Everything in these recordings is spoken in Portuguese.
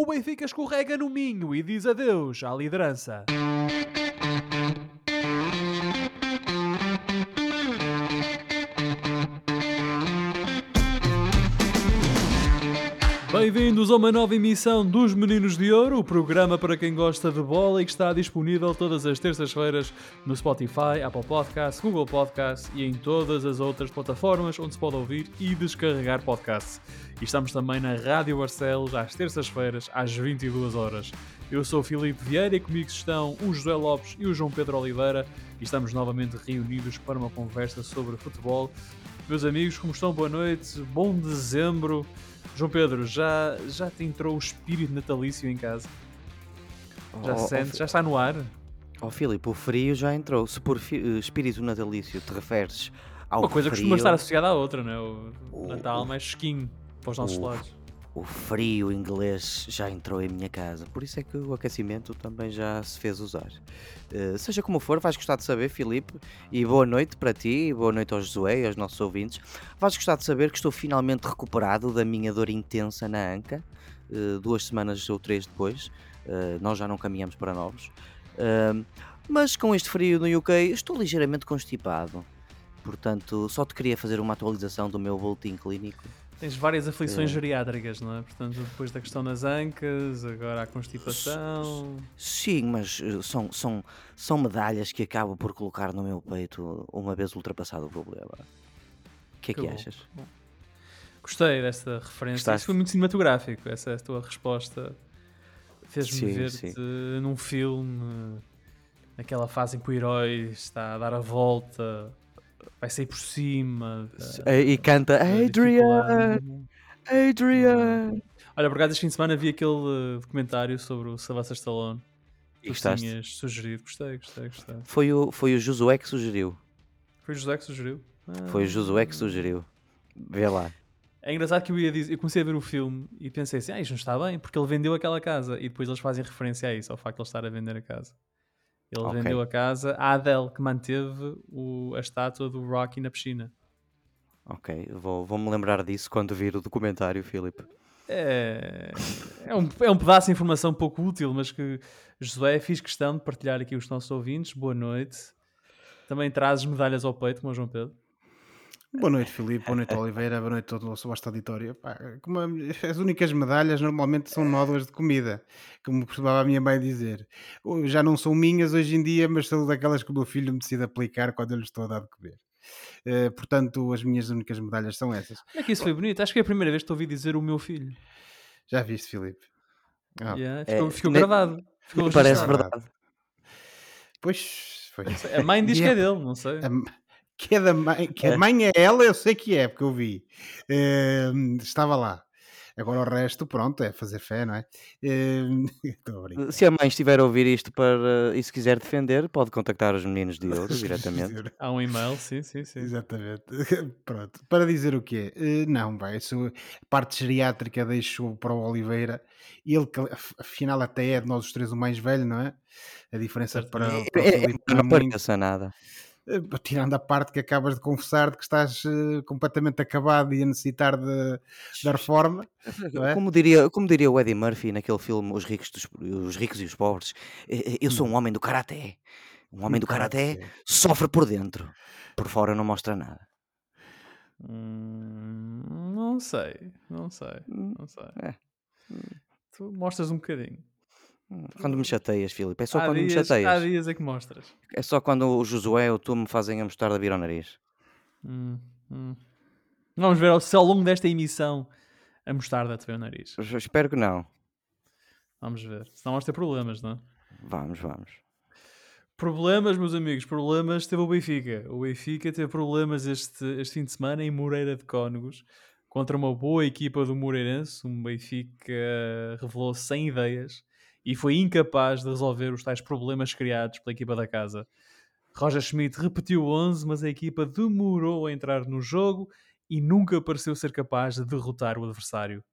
o Benfica escorrega no Minho e diz adeus à liderança. Bem-vindos a uma nova emissão dos Meninos de Ouro, o programa para quem gosta de bola e que está disponível todas as terças-feiras no Spotify, Apple Podcasts, Google Podcasts e em todas as outras plataformas onde se pode ouvir e descarregar podcasts. E estamos também na Rádio Barcelos às terças-feiras às 22 horas. Eu sou o Filipe Vieira e comigo estão o José Lopes e o João Pedro Oliveira e estamos novamente reunidos para uma conversa sobre futebol. Meus amigos, como estão? Boa noite, bom dezembro. João Pedro, já, já te entrou o espírito natalício em casa? Já Oh, sentes? oh, Já está no ar? Ó Filipe, o frio já entrou. Se por eh, espírito natalício te referes ao Uma coisa frio, costuma estar associada à outra, não é? O O- Natal mais fresquinho para os nossos o- lados. O frio inglês já entrou em minha casa. Por isso é que o aquecimento também já se fez usar. Eh, seja como for, vais gostar de saber, Filipe, e boa noite para ti, e boa noite ao Josué e aos nossos ouvintes. Vais gostar de saber que estou finalmente recuperado da minha dor intensa na anca, eh, duas semanas ou três depois. Eh, nós já não caminhamos para novos. Mas com este frio no UK, estou ligeiramente constipado. Portanto, só te queria fazer uma atualização do meu boletim clínico. Tens várias aflições É. geriátricas, não é? Portanto, depois da questão das ancas, agora a constipação. Sim, mas eh, são, são, são medalhas que acabo por colocar no meu peito uma vez ultrapassado o problema. O que é que, Que bom. achas? Gostei desta referência. Gostaste? Isso foi muito cinematográfico, essa é a tua resposta. Fez-me ver-te num filme, naquela fase em que o herói está a dar a volta, vai sair por cima. da- Eh, E canta da Adrian! Adrian! Olha, por acaso este fim de semana vi aquele eh, documentário sobre o Sylvester Stallone. E gostaste? tinhas sugerido. Gostei, gostei, gostei. Foi o, foi o Josué que sugeriu. Foi o José que sugeriu. Foi o Ah. Josué que sugeriu. Vê lá. É engraçado que eu ia dizer, eu comecei a ver o filme e pensei assim, ah, isto não está bem, porque ele vendeu aquela casa e depois eles fazem referência a isso, ao facto de ele estar a vender a casa. Ele Ok. vendeu a casa à Adele, que manteve o- a estátua do Rocky na piscina. Ok, vou- vou-me lembrar disso quando vir o documentário, Filipe. É, é, um, é um pedaço de informação pouco útil, mas que Josué fiz questão de partilhar aqui os nossos ouvintes. Boa noite. Também trazes medalhas ao peito, como o João Pedro. Boa noite, Filipe. Boa noite, Oliveira. Boa noite a todo o nosso vasto auditório. Pá, como as únicas medalhas normalmente são nódoas de comida, como costumava a minha mãe dizer. Oh, Já não são minhas hoje em dia, mas são daquelas que o meu filho me decide aplicar quando eu lhe estou a dar de comer. Eh, portanto, as minhas únicas medalhas são essas. Como é que isso foi bonito? Acho que é a primeira vez que te ouvi dizer o meu filho. Já viste, Filipe? Ah, Yeah, É, ficou ficou ne- gravado. Ficou Parece registrado. verdade. Pois, foi. A mãe diz que é dele, não sei. A- que, é da mãe, que É. a mãe é ela, eu sei que é, porque eu vi. Eh, estava lá. Agora o resto, pronto, é fazer fé, não é? Estou a brincar. Se a mãe estiver a ouvir isto para, e se quiser defender, pode contactar os meninos de ouro diretamente. Há um e-mail, sim, sim, sim. Exatamente. Pronto. Para dizer o quê? Eh, não, vai, a parte geriátrica deixo para o Oliveira. Ele, afinal, até é de nós os três o mais velho, não é? A diferença para, para o É, é, não é não muito. nada. Eh, Tirando a parte que acabas de confessar de que estás eh, completamente acabado e a necessitar de, da reforma. não é? Como diria, como diria o Eddie Murphy naquele filme Os Ricos, dos- os ricos e os Pobres, eh, eu sou um homem do karaté. Um homem do karaté sofre por dentro, por fora não mostra nada. Hum, não sei, não sei, Hum, não sei. é. Tu mostras um bocadinho. Quando me chateias, Filipe, é só há, quando me dias, há chateias. dias é que mostras. É só quando o Josué ou tu me fazem a mostarda vir ao nariz. Hum, hum. Vamos ver se ao longo desta emissão a mostarda te vê o nariz. Eu Espero que não. Vamos ver. Senão vamos ter problemas, não é? Vamos, vamos. Problemas, meus amigos, problemas teve o Benfica. O Benfica teve problemas este, este fim de semana em Moreira de Cónegos contra uma boa equipa do Moreirense. Um Benfica revelou sem ideias e foi incapaz de resolver os tais problemas criados pela equipa da casa. Roger Schmidt repetiu o 11, mas a equipa demorou a entrar no jogo e nunca pareceu ser capaz de derrotar o adversário.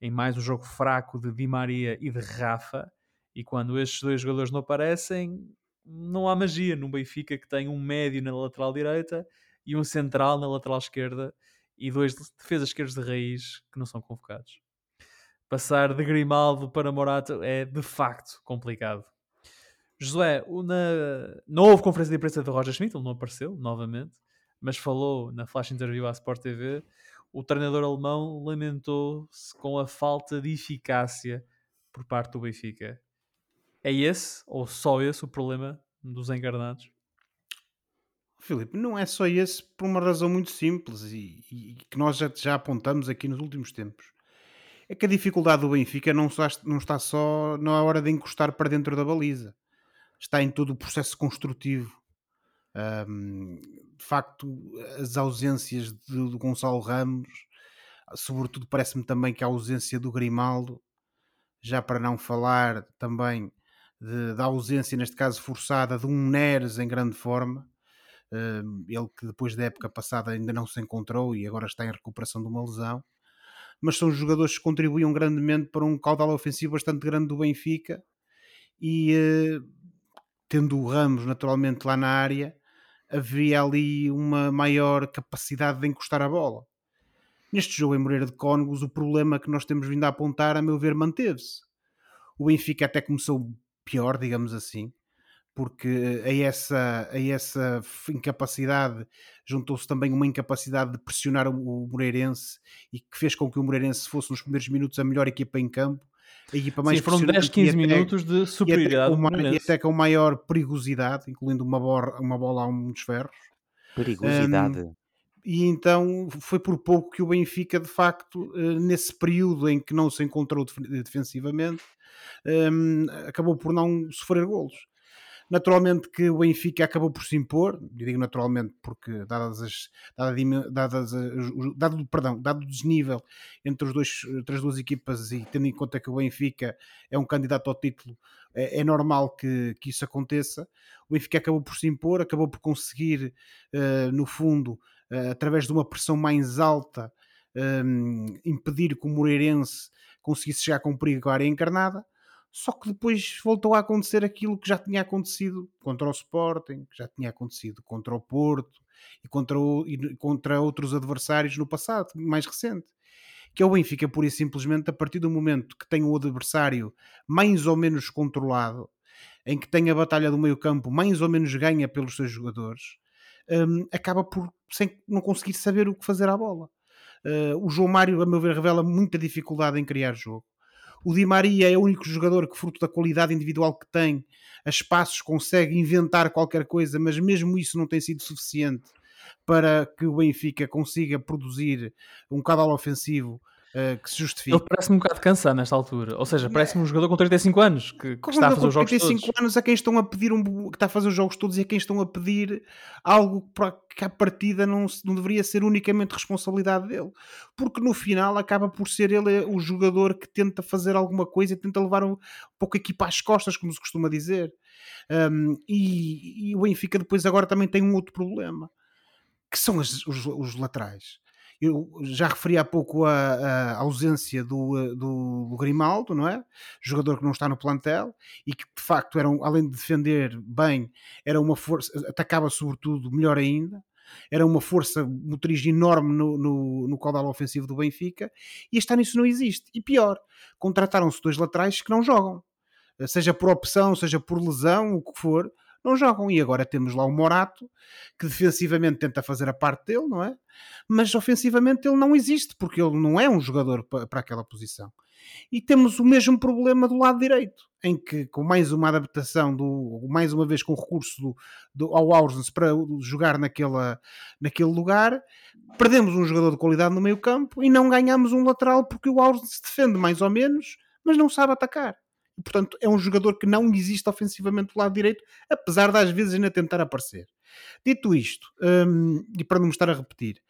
Em mais um jogo fraco de Di Maria e de Rafa, e quando estes dois jogadores não aparecem, não há magia num Benfica que tem um médio na lateral direita e um central na lateral esquerda e dois defesas esquerdos de raiz que não são convocados. Passar de Grimaldo para Morato é de facto complicado. Josué, na... não houve conferência de imprensa de Roger Schmidt, ele não apareceu novamente, mas falou na flash interview à Sport TV. O treinador alemão lamentou-se com a falta de eficácia por parte do Benfica. É esse, ou só esse, o problema dos encarnados? Filipe, não é só esse por uma razão muito simples e, e que nós já, já, apontamos aqui nos últimos tempos. É que a dificuldade do Benfica não está, não está só na hora de encostar para dentro da baliza, está em todo o processo construtivo. Um, de facto, as ausências de, Gonçalo Ramos, sobretudo parece-me também que a ausência do Grimaldo, já para não falar também de, da ausência, neste caso forçada, de um Neres em grande forma, ele que depois da época passada ainda não se encontrou e agora está em recuperação de uma lesão. Mas são jogadores que contribuíam grandemente para um caudal ofensivo bastante grande do Benfica e eh, tendo o Ramos naturalmente lá na área, havia ali uma maior capacidade de encostar a bola. Neste jogo em Moreira de Cónegos, o problema que nós temos vindo a apontar, a meu ver, manteve-se. O Benfica até começou pior, digamos assim, porque a essa, a essa incapacidade juntou-se também uma incapacidade de pressionar o Moreirense e que fez com que o Moreirense fosse nos primeiros minutos a melhor equipa em campo. A equipa mais Sim, foram 10, 15 minutos de superioridade. E até, com, e até com maior perigosidade, incluindo uma bola, uma bola a um dos ferros. Perigosidade. Um, e então foi por pouco que o Benfica, de facto, eh, nesse período em que não se encontrou defensivamente, um, acabou por não sofrer golos. Naturalmente que o Benfica acabou por se impor, e digo naturalmente porque dadas as, dada, dadas as, dado, perdão, dado o desnível entre, os dois, entre as duas equipas e tendo em conta que o Benfica é um candidato ao título, é, é normal que, que isso aconteça. O Benfica acabou por se impor, acabou por conseguir, uh, no fundo, uh, através de uma pressão mais alta, um, impedir que o Moreirense conseguisse chegar com perigo à área encarnada só que depois voltou a acontecer aquilo que já tinha acontecido contra o Sporting, que já tinha acontecido contra o Porto e contra, o, e contra outros adversários no passado, mais recente. Que é o Benfica, pura e simplesmente, a partir do momento que tem o adversário mais ou menos controlado, em que tem a batalha do meio campo mais ou menos ganha pelos seus jogadores, um, acaba por sem, não conseguir saber o que fazer à bola. Uh, o João Mário, a meu ver, revela muita dificuldade em criar jogo. O Di Maria é o único jogador que, fruto da qualidade individual que tem, a espaços consegue inventar qualquer coisa, mas mesmo isso não tem sido suficiente para que o Benfica consiga produzir um caudal ofensivo uh, que se justifique. Ele parece-me um bocado cansado nesta altura. Ou seja, parece-me um jogador com 35 anos que, que está a fazer os jogos 35 todos. anos a quem estão a pedir um, que está a fazer os jogos todos e a quem estão a pedir algo para que a partida não, não deveria ser unicamente responsabilidade dele. Porque no final acaba por ser ele o jogador que tenta fazer alguma coisa e tenta levar um, um pouco a equipa às costas, como se costuma dizer. Um, e, e, o Benfica depois agora também tem um outro problema, que são os, os laterais eu já referi há pouco a, a ausência do, eh, do, do, Grimaldo, não é? Jogador que não está no plantel e que de facto era um, além de defender bem, era uma força, atacava sobretudo melhor ainda. Era uma força motriz enorme no, no, no caudal ofensivo do Benfica e este ano isso não existe. E pior, contrataram-se dois laterais que não jogam, seja por opção, seja por lesão, o que for, não jogam. E agora temos lá o Morato, que defensivamente tenta fazer a parte dele, não é? Mas ofensivamente ele não existe, porque ele não é um jogador para aquela posição. E temos o mesmo problema do lado direito, em que com mais uma adaptação, do, mais uma vez com o recurso do, do, ao Aursens para jogar naquela, naquele lugar, perdemos um jogador de qualidade no meio campo e não ganhamos um lateral porque o Aursens defende mais ou menos, mas não sabe atacar portanto é um jogador que não existe ofensivamente do lado direito, apesar de às vezes ainda tentar aparecer. Dito isto, um, e para não me estar a repetir,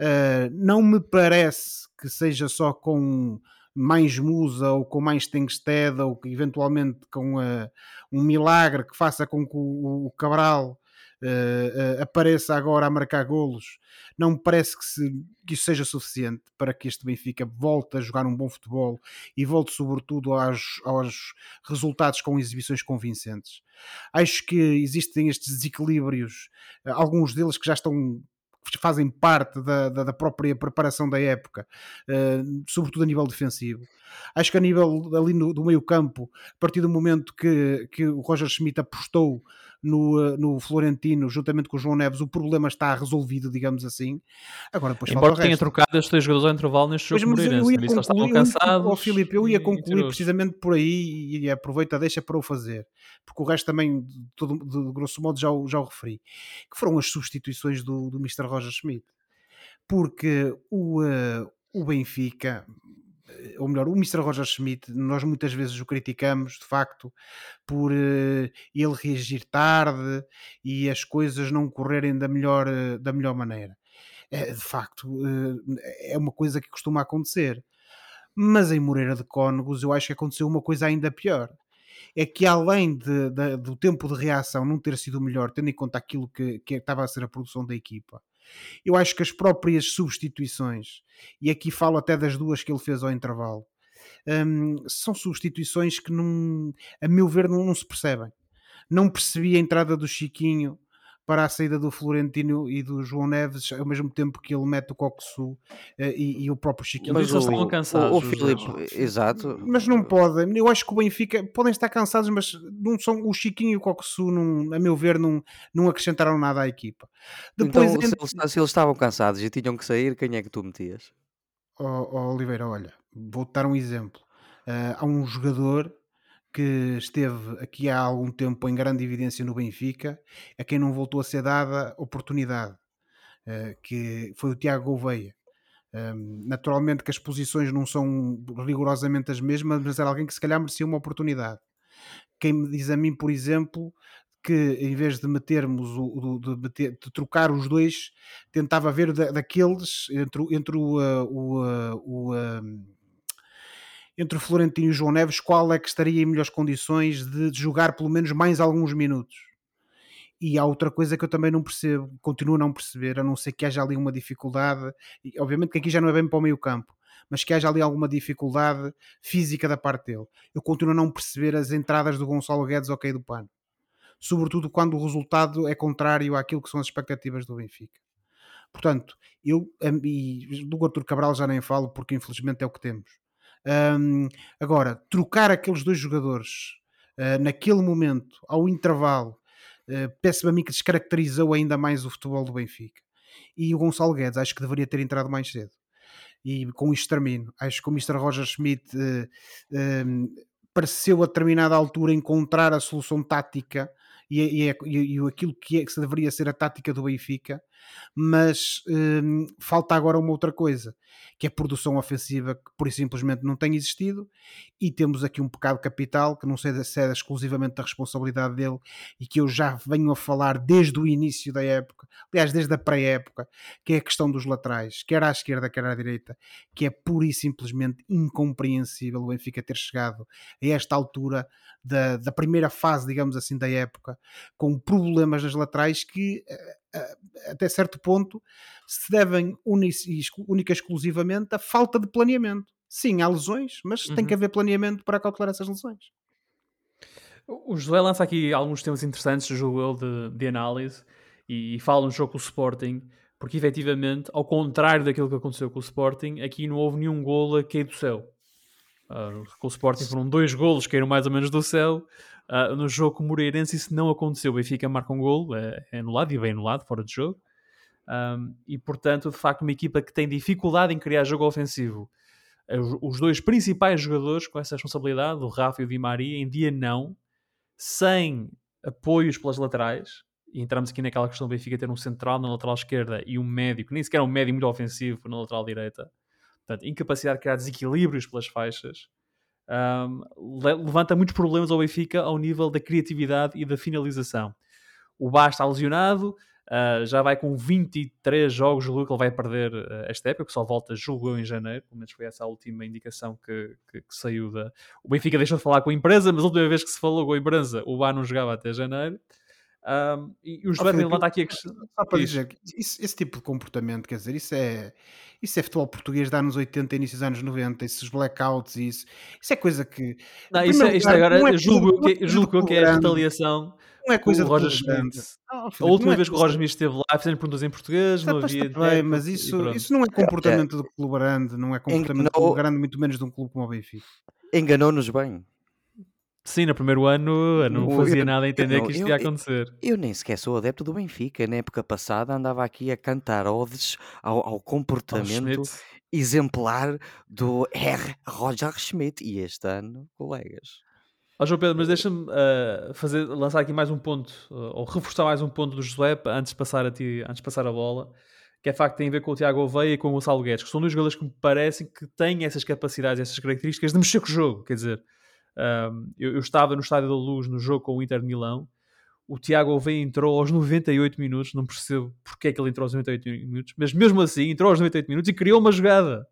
uh, não me parece que seja só com mais Musa ou com mais Tengsted ou que eventualmente com uh, um milagre que faça com que o, o Cabral uh, uh, apareça agora a marcar golos, não me parece que, se, que, isso seja suficiente para que este Benfica volte a jogar um bom futebol e volte sobretudo aos, aos resultados com exibições convincentes. Acho que existem estes desequilíbrios, uh, alguns deles que já estão fazem parte da, da, da, própria preparação da época, uh, sobretudo a nível defensivo. Acho que a nível ali no, do meio campo, a partir do momento que, que o Roger Schmidt apostou no, eh, no Florentino, juntamente com o João Neves, o problema está resolvido, digamos assim. Agora, depois Embora tenha trocado estes três jogadores ao intervalo neste jogo mas, mas eu ia concluir, cansados. Oh, Filipe, eu ia concluir precisamente por aí e aproveita, deixa para o fazer, porque o resto também, de, de, de grosso modo, já, já o referi, que foram as substituições do, do Mr. Roger Schmidt. Porque o, uh, o Benfica, ou melhor, o Mr. Roger Schmidt, nós muitas vezes o criticamos, de facto, por uh, ele reagir tarde e as coisas não correrem da melhor, uh, da melhor maneira. É, de facto, é uma coisa que costuma acontecer. Mas em Moreira de Cónegos eu acho que aconteceu uma coisa ainda pior. É que além de, de, do tempo de reação não ter sido melhor, tendo em conta aquilo que, que estava a ser a produção da equipa, eu acho que as próprias substituições, e aqui falo até das duas que ele fez ao intervalo, um, são substituições que, não, a meu ver, não, não se percebem. Não percebi a entrada do Chiquinho para a saída do Florentino e do João Neves, ao mesmo tempo que ele mete o Coxu uh, e, e, o próprio Chiquinho. Mas eles estavam cansados. O, o Filipe, exato. Mas não podem. Eu acho que o Benfica podem estar cansados, mas não são o Chiquinho e o Coxu, a meu ver, não, não acrescentaram nada à equipa. Depois, então, entre... se, eles, se, eles, estavam cansados e tinham que sair, quem é que tu metias? Oh, oh Oliveira, olha, vou-te dar um exemplo. Uh, há um jogador que esteve aqui há algum tempo em grande evidência no Benfica, a quem não voltou a ser dada oportunidade, uh, que foi o Tiago Gouveia. Naturalmente que as posições não são rigorosamente as mesmas, mas era alguém que se calhar merecia uma oportunidade. Quem me diz a mim, por exemplo, que em vez de metermos o, de, meter, de trocar os dois, tentava ver da, daqueles entre, entre o, uh, o, uh, o, uh, entre o Florentino e o João Neves, qual é que estaria em melhores condições de jogar pelo menos mais alguns minutos. E há outra coisa que eu também não percebo, continuo a não perceber, a não ser que haja ali uma dificuldade, e obviamente que aqui já não é bem para o meio campo, mas que haja ali alguma dificuldade física da parte dele. Eu continuo a não perceber as entradas do Gonçalo Guedes ao cair do pano. Sobretudo quando o resultado é contrário àquilo que são as expectativas do Benfica. Portanto, eu e do Artur Cabral já nem falo porque infelizmente é o que temos. Um, agora, trocar aqueles dois jogadores uh, naquele momento, ao intervalo, uh, peço-me a mim que descaracterizou ainda mais o futebol do Benfica. E o Gonçalo Guedes, acho que deveria ter entrado mais cedo. E com isto termino. Acho que o Mr. Roger Schmidt uh, um, pareceu a determinada altura encontrar a solução tática e, e, e, e aquilo que, é, que deveria ser a tática do Benfica, mas hum, falta agora uma outra coisa, que é a produção ofensiva que por simplesmente não tem existido e temos aqui um pecado capital que não sei se é exclusivamente da responsabilidade dele e que eu já venho a falar desde o início da época, aliás desde a pré-época, que é a questão dos laterais, quer à esquerda, quer à direita, que é pura e simplesmente incompreensível o Benfica ter chegado a esta altura da, da primeira fase, digamos assim, da época, com problemas nas laterais que eh, até certo ponto se devem única e exclusivamente à falta de planeamento. Sim, há lesões, mas uhum. tem que uhum. haver planeamento para calcular essas lesões. O José lança aqui alguns temas interessantes, julgo eu, de, de análise e, e fala no jogo com o Sporting, porque efetivamente, ao contrário daquilo que aconteceu com o Sporting, aqui não houve nenhum golo a cair do céu. Uh, com o Sporting foram dois golos que caíram mais ou menos do céu. Uh, no jogo Moreirense isso não aconteceu. O Benfica marca um golo, é, é anulado e bem anulado, fora de jogo. Um, e portanto, de facto, uma equipa que tem dificuldade em criar jogo ofensivo. Os dois principais jogadores com essa responsabilidade, o Rafa e o Di Maria, em dia não, sem apoios pelas laterais. E entramos aqui naquela questão do Benfica ter um central na lateral esquerda e um médio, que nem sequer é um médio muito ofensivo na lateral direita. Portanto, incapacidade de criar desequilíbrios pelas faixas. Um, levanta muitos problemas ao Benfica ao nível da criatividade e da finalização. O Bá está lesionado, Uh, já vai com 23 jogos, julgo que ele vai perder uh, esta época, que só volta, julgo em janeiro, pelo menos foi essa a última indicação que, que, que, saiu da. O Benfica deixou de falar com a empresa, mas a última vez que se falou com a empresa, o Bá não jogava até janeiro. Um, e o José Filipe, levanta aqui a questão. só para Diz. dizer que isso- esse tipo de comportamento, quer dizer, isso é, isso é futebol português de anos 80, início dos anos 90, esses blackouts e isso, isso é coisa que Não, isso, é, isto lugar, agora não é julgo é que, coisa julgo do que é a retaliação não é coisa de Roger clube grande. Schmidt. Ah, A última é vez que o Roger Schmidt esteve lá, fizeram perguntas em português, Está- não havia. bem, mas isso, isso não é comportamento do clube grande, não é comportamento do Enganou- clube grande, muito menos de um clube como o Benfica. Enganou-nos bem. Sim, no primeiro ano eu não fazia eu- nada a entender eu- que isto eu- ia acontecer. Eu nem sequer sou adepto do Benfica. Na época passada andava aqui a cantar odes ao, ao comportamento exemplar do R. Roger Schmidt. E este ano, colegas. Ó João Pedro, mas deixa-me ah, fazer, lançar aqui mais um ponto, ah, ou reforçar mais um ponto do Josué antes de passar a ti, antes de passar a bola, que é facto que tem a ver com o Tiago Oveia e com o Gonçalo Guedes, que são dois jogadores que me parecem que têm essas capacidades, essas características de mexer com o jogo. Quer dizer, ah, eu, eu estava no Estádio da Luz no jogo com o Inter de Milão, o Tiago Oveia entrou aos 98 minutos, não percebo porque é que ele entrou aos 98 minutos, mas mesmo assim entrou aos 98 minutos e criou uma jogada.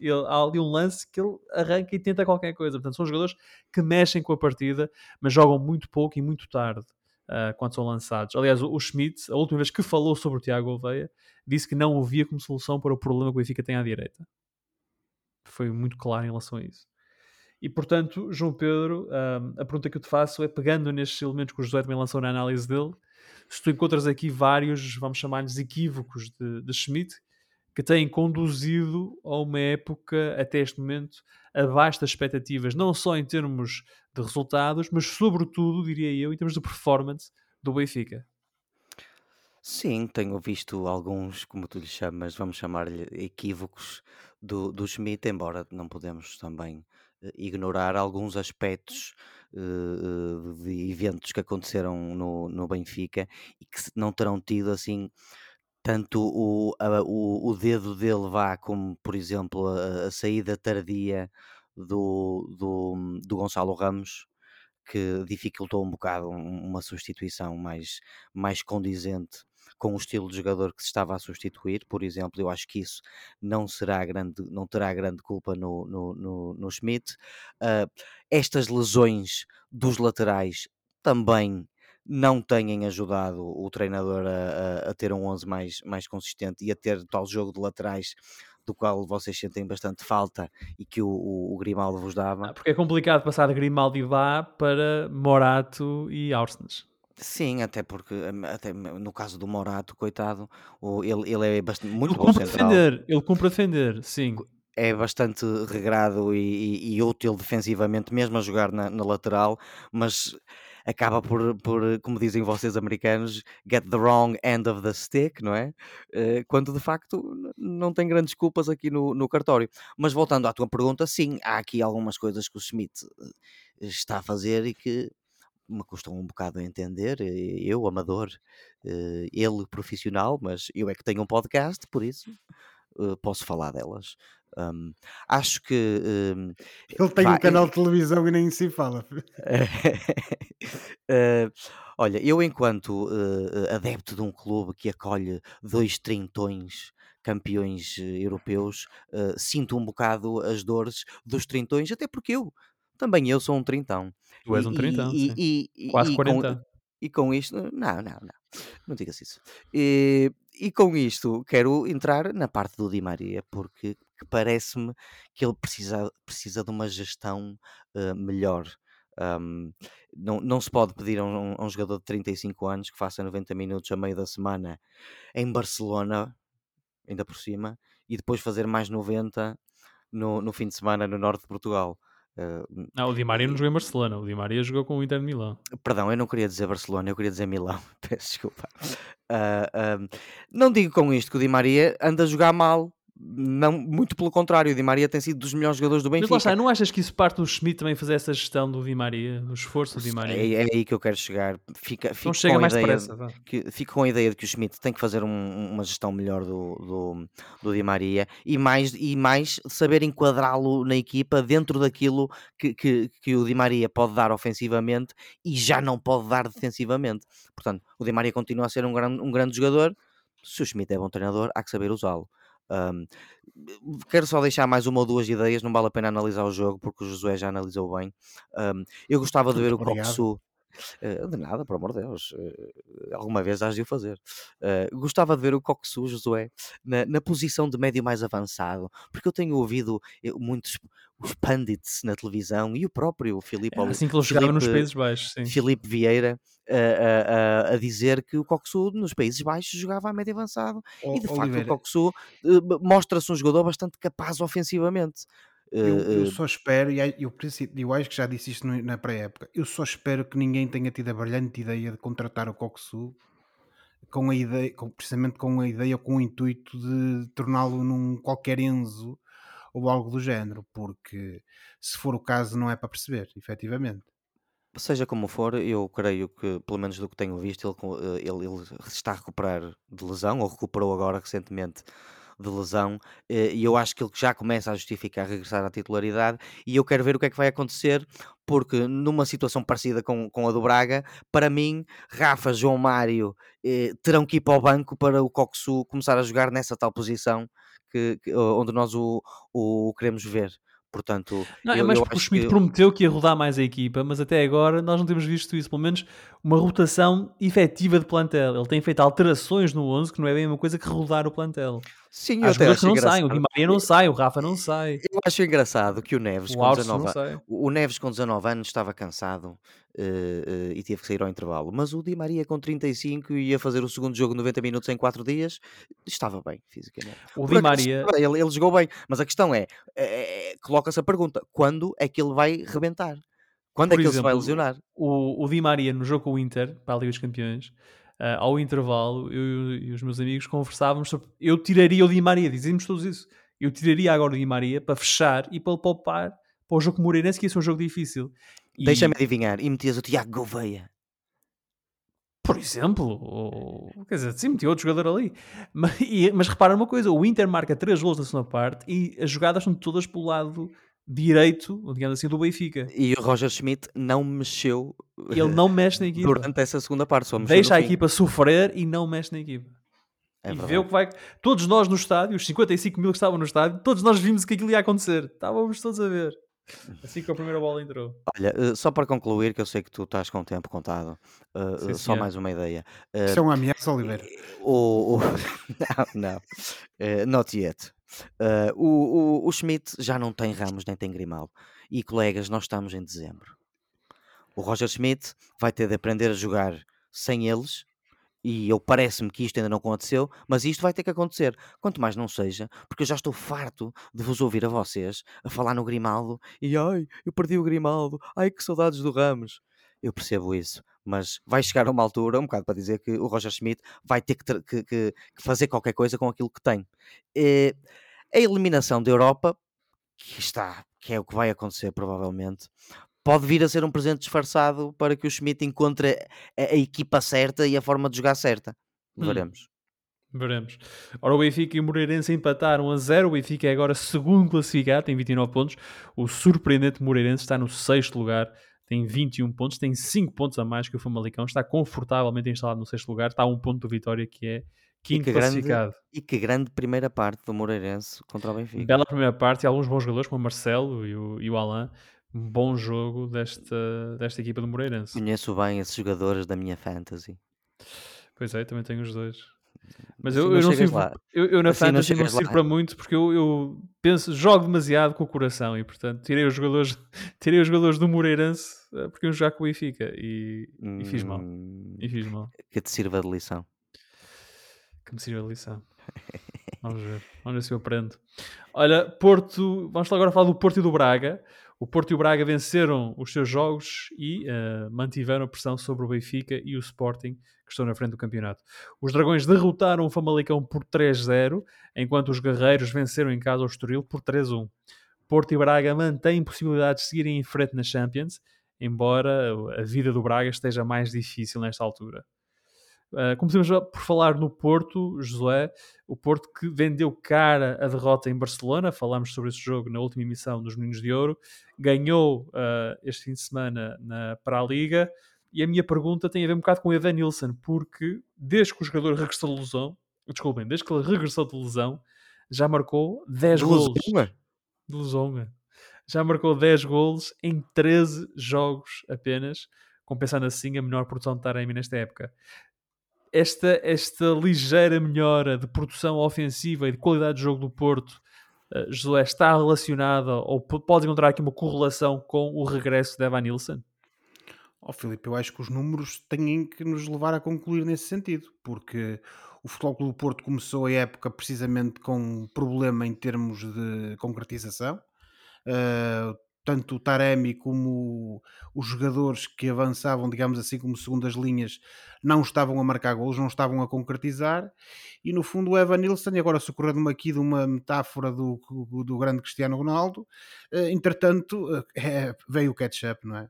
Ele, há ali um lance que ele arranca e tenta qualquer coisa. Portanto, são jogadores que mexem com a partida, mas jogam muito pouco e muito tarde ah, quando são lançados. Aliás, o, o Schmidt, a última vez que falou sobre o Tiago Oveia, disse que não o via como solução para o problema que o Benfica tem à direita. Foi muito claro em relação a isso. E portanto, João Pedro, a pergunta que eu te faço é: pegando nestes elementos que o José também lançou na análise dele, se tu encontras aqui vários, vamos chamar-lhes equívocos de, de Schmidt, que têm conduzido a uma época, até este momento, abaixo das expectativas, não só em termos de resultados, mas sobretudo, diria eu, em termos de performance do Benfica. Sim, tenho visto alguns, como tu lhe chamas, vamos chamar-lhe equívocos do, do Schmidt, embora não podemos também ignorar alguns aspectos eh, de eventos que aconteceram no, no Benfica e que não terão tido assim tanto o, a- o, o dedo dele vá, como por exemplo a, a saída tardia do, do, do Gonçalo Ramos, que dificultou um bocado um- uma substituição mais, mais condizente com o estilo de jogador que se estava a substituir, por exemplo, eu acho que isso não será grande, não terá grande culpa no, no, no, no Schmidt. Ah, estas lesões dos laterais também não têm ajudado o treinador a, a- a ter um 11 mais, mais consistente e a ter tal jogo de laterais do qual vocês sentem bastante falta e que o, o, o Grimaldo vos dava. Ah, Porque é complicado passar de Grimaldi e Vá para Morato e Arsens. Sim, até porque hum, até no caso do Morato, coitado, o- ele, ele é bastante, muito Ele bom cumpre central, defender, ele cumpre defender, sim. é bastante regrado e, e- e útil defensivamente, mesmo a jogar na, na lateral, mas acaba por, por, como dizem vocês americanos, get the wrong end of the stick, não é? Eh, Quando de facto n- não tem grandes culpas aqui no, no cartório. Mas voltando à tua pergunta, sim, há aqui algumas coisas que o Schmidt eh, está a fazer e que me custam um bocado a entender, eh, eu, amador, eh, ele, profissional, mas eu é que tenho um podcast, por isso eh, posso falar delas. Hum, acho que hum, Ele tem vá, um canal de televisão e nem se fala. eh, olha, eu enquanto eh, adepto de um clube que acolhe dois trintões campeões europeus, eh, sinto um bocado as dores dos trintões, até porque eu também eu sou um trintão. Tu és um trintão, e- sim. e- Quase e com- 40. e com isto, não, não, não, não digas isso. E, e com isto quero entrar na parte do Di Maria, porque que parece-me que ele precisa, precisa de uma gestão eh, melhor. Um, não, não se pode pedir a um, a um jogador de 35 anos que faça 90 minutos a meio da semana em Barcelona, ainda por cima, e depois fazer mais 90 no, no fim de semana no norte de Portugal. Eh, Não, o Di Maria não jogou em Barcelona, o Di Maria jogou com o Inter de Milão. Perdão, eu não queria dizer Barcelona, eu queria dizer Milão. Peço desculpa. Ah, não digo com isto que o Di Maria anda a jogar mal. Não, muito pelo contrário, o Di Maria tem sido dos melhores jogadores do Mas lá Benfica. está, não achas que isso parte do Schmidt também fazer essa gestão do Di Maria, do esforço do Di Maria? É, é aí que eu quero chegar. Fica, fico não chega com a mais ideia depressa. vá. que, fico com a ideia de que o Schmidt tem que fazer um- uma gestão melhor do, do, do Di Maria e mais, e mais saber enquadrá-lo na equipa dentro daquilo que, que, que o Di Maria pode dar ofensivamente e já não pode dar defensivamente. Portanto, o Di Maria continua a ser um grande, um grande jogador. Se o Schmidt é bom treinador, há que saber usá-lo. Um, quero só deixar mais uma ou duas ideias, não vale a pena analisar o jogo porque o Josué já analisou bem. Um, eu gostava de ver Muito o obrigado. Coxu de nada, por amor de Deus. eh, alguma vez has de o fazer. Eh, gostava de ver o Coxu, Josué, na, na posição de médio mais avançado, porque eu tenho ouvido eh, muitos os pundits na televisão e o próprio Filipe, Era assim que ele jogava nos Países Baixos, sim. Filipe Vieira a, a- a- dizer que o Coxu nos Países Baixos jogava a médio avançado e de facto o Oliveira, Coxu eh, mostra-se um jogador bastante capaz ofensivamente. Eu, Eh, eu eh, só espero, e eu, eu acho que já disse isto na pré-época, eu só espero que ninguém tenha tido a brilhante ideia de contratar o Coxu com a ideia, com- precisamente com a ideia ou com o intuito de torná-lo num qualquer Enzo ou algo do género, porque se for o caso não é para perceber, efetivamente. Seja como for, eu creio que, pelo menos do que tenho visto, ele, eh, ele- ele está a recuperar de lesão, ou recuperou agora recentemente de lesão, eh, e eu acho que ele já começa a justificar regressar à titularidade, e eu quero ver o que é que vai acontecer, porque numa situação parecida com, com a do Braga, para mim, Rafa, João Mário eh, terão que ir para o banco para o Coxu começar a jogar nessa tal posição que, que- onde nós o, o queremos ver. Portanto, Não, é eu, mais eu porque o Schmidt que prometeu que ia rodar mais a equipa, mas até agora nós não temos visto isso, pelo menos uma rotação efetiva de plantel. Ele tem feito alterações no 11, que não é bem a mesma coisa que rodar o plantel. Sim, eu até acho não saem, o Maria não sai, o Rafa não sai, Eu acho engraçado que o Neves, o com Aurson 19 não a- sai. o Neves com 19 anos estava cansado eh, eh, e teve que sair ao intervalo, mas o Di Maria com 35 e ia fazer o segundo jogo 90 minutos em 4 dias, estava bem fisicamente. O Por Di Maria, ele, ele jogou bem, mas a questão é, eh, coloca-se a pergunta, quando é que ele vai rebentar? Quando por é que ele se vai exemplo, lesionar? o, o Di Maria no jogo com o Inter, para a Liga dos Campeões, ah, ao intervalo, eu e os meus amigos conversávamos sobre. Eu tiraria o Di Maria, dizíamos todos isso. Eu tiraria agora o Di Maria para fechar e para poupar para o jogo com o Moreirense, que ia ser um jogo difícil. E, Deixa-me adivinhar, e metias o Tiago Gouveia. por exemplo, ou, quer dizer, sim, metia outro jogador ali. Mas, e- mas repara uma coisa: o Inter marca 3 gols na segunda parte e as jogadas são todas pelo lado direito, digamos assim, do Benfica. E o Roger Schmidt não mexeu Ele não mexe na equipa. durante essa segunda parte, só Deixa a fim. equipa sofrer e não mexe na equipa. É e vê o que vai. Todos nós no estádio, os 55 mil que estavam no estádio, todos nós vimos que aquilo ia acontecer. Estávamos todos a ver. Assim que a primeira bola entrou. Olha, eh, só para concluir, que eu sei que tu estás com o tempo contado, eh, Sim, eh, só mais uma ideia. Isso é uma ameaça, Oliveira. o, o- não, não, not yet. Eh, o, o, o Schmidt já não tem Ramos nem tem Grimaldo. E colegas, nós estamos em dezembro. O Roger Schmidt vai ter de aprender a jogar sem eles. E eu parece-me que isto ainda não aconteceu, mas isto vai ter que acontecer. Quanto mais não seja, porque eu já estou farto de vos ouvir a vocês a falar no Grimaldo e ai, eu perdi o Grimaldo, ai que saudades do Ramos. Eu percebo isso, mas vai chegar a uma altura, um bocado para dizer que o Roger Schmidt vai ter que, que- que- que fazer qualquer coisa com aquilo que tem. Eh, a eliminação da Europa, que está, que é o que vai acontecer provavelmente, pode vir a ser um presente disfarçado para que o Schmidt encontre a, a equipa certa e a forma de jogar certa. Hum. Veremos. Veremos. Ora, o Benfica e o Moreirense empataram a zero. O Benfica é agora segundo classificado, tem 29 pontos. O surpreendente Moreirense está no sexto lugar, tem 21 pontos, tem 5 pontos a mais que o Famalicão. Está confortavelmente instalado no sexto lugar, está a um ponto do Vitória, que é quinto que grande classificado. E que grande primeira parte do Moreirense contra o Benfica. Bela primeira parte e alguns bons jogadores, como o Marcelo e o, e o Alain. Um bom jogo desta, desta equipa do Moreirense. Conheço bem esses jogadores da minha fantasy. Pois é, também tenho os dois. Mas Assim eu, não eu não sirvo, lá. eu, eu na Assim não fantasy não lá. sirvo para muito porque eu, eu penso, jogo demasiado com o coração e portanto tirei os jogadores, tirei os jogadores do Moreirense eh, porque eu jogar com o Benfica e, e fiz mal. Hum, E fiz mal. que te sirva de lição. Que me sirva a lição. Vamos ver. Vamos ver se eu aprendo. Olha, Porto, vamos lá agora falar do Porto e do Braga. O Porto e o Braga venceram os seus jogos e eh, mantiveram a pressão sobre o Benfica e o Sporting, que estão na frente do campeonato. Os Dragões derrotaram o Famalicão por 3-0, enquanto os Guerreiros venceram em casa o Estoril por 3-1. Porto e Braga mantêm possibilidade de seguirem em frente na Champions, embora a vida do Braga esteja mais difícil nesta altura. Uh, começamos por falar no Porto, Josué, o Porto que vendeu cara a derrota em Barcelona, falámos sobre esse jogo na última emissão dos Meninos de Ouro, ganhou uh, este fim de semana na, para a Liga, e a minha pergunta tem a ver um bocado com o Evan Nilsson, porque desde que o jogador regressou de lesão, desculpem, desde que ele regressou de lesão, já marcou 10 De golos. Lisboa? De. Já marcou 10 golos em 13 jogos apenas, compensando assim a menor produção de Taremi nesta época. Esta, esta ligeira melhora de produção ofensiva e de qualidade de jogo do Porto, uh, Josué, está relacionada ou pode encontrar aqui uma correlação com o regresso de Evan Nilsson? Oh, Filipe, eu acho que os números têm que nos levar a concluir nesse sentido, porque o Futebol Clube do Porto começou a época precisamente com um problema em termos de concretização. Uh, tanto o Taremi como os jogadores que avançavam, digamos assim, como segundas linhas, não estavam a marcar golos, não estavam a concretizar. E no fundo, o Evan Nilsson, e agora socorrendo-me aqui de uma metáfora do, do grande Cristiano Ronaldo, uh, entretanto, uh, é, veio o catch-up, não é?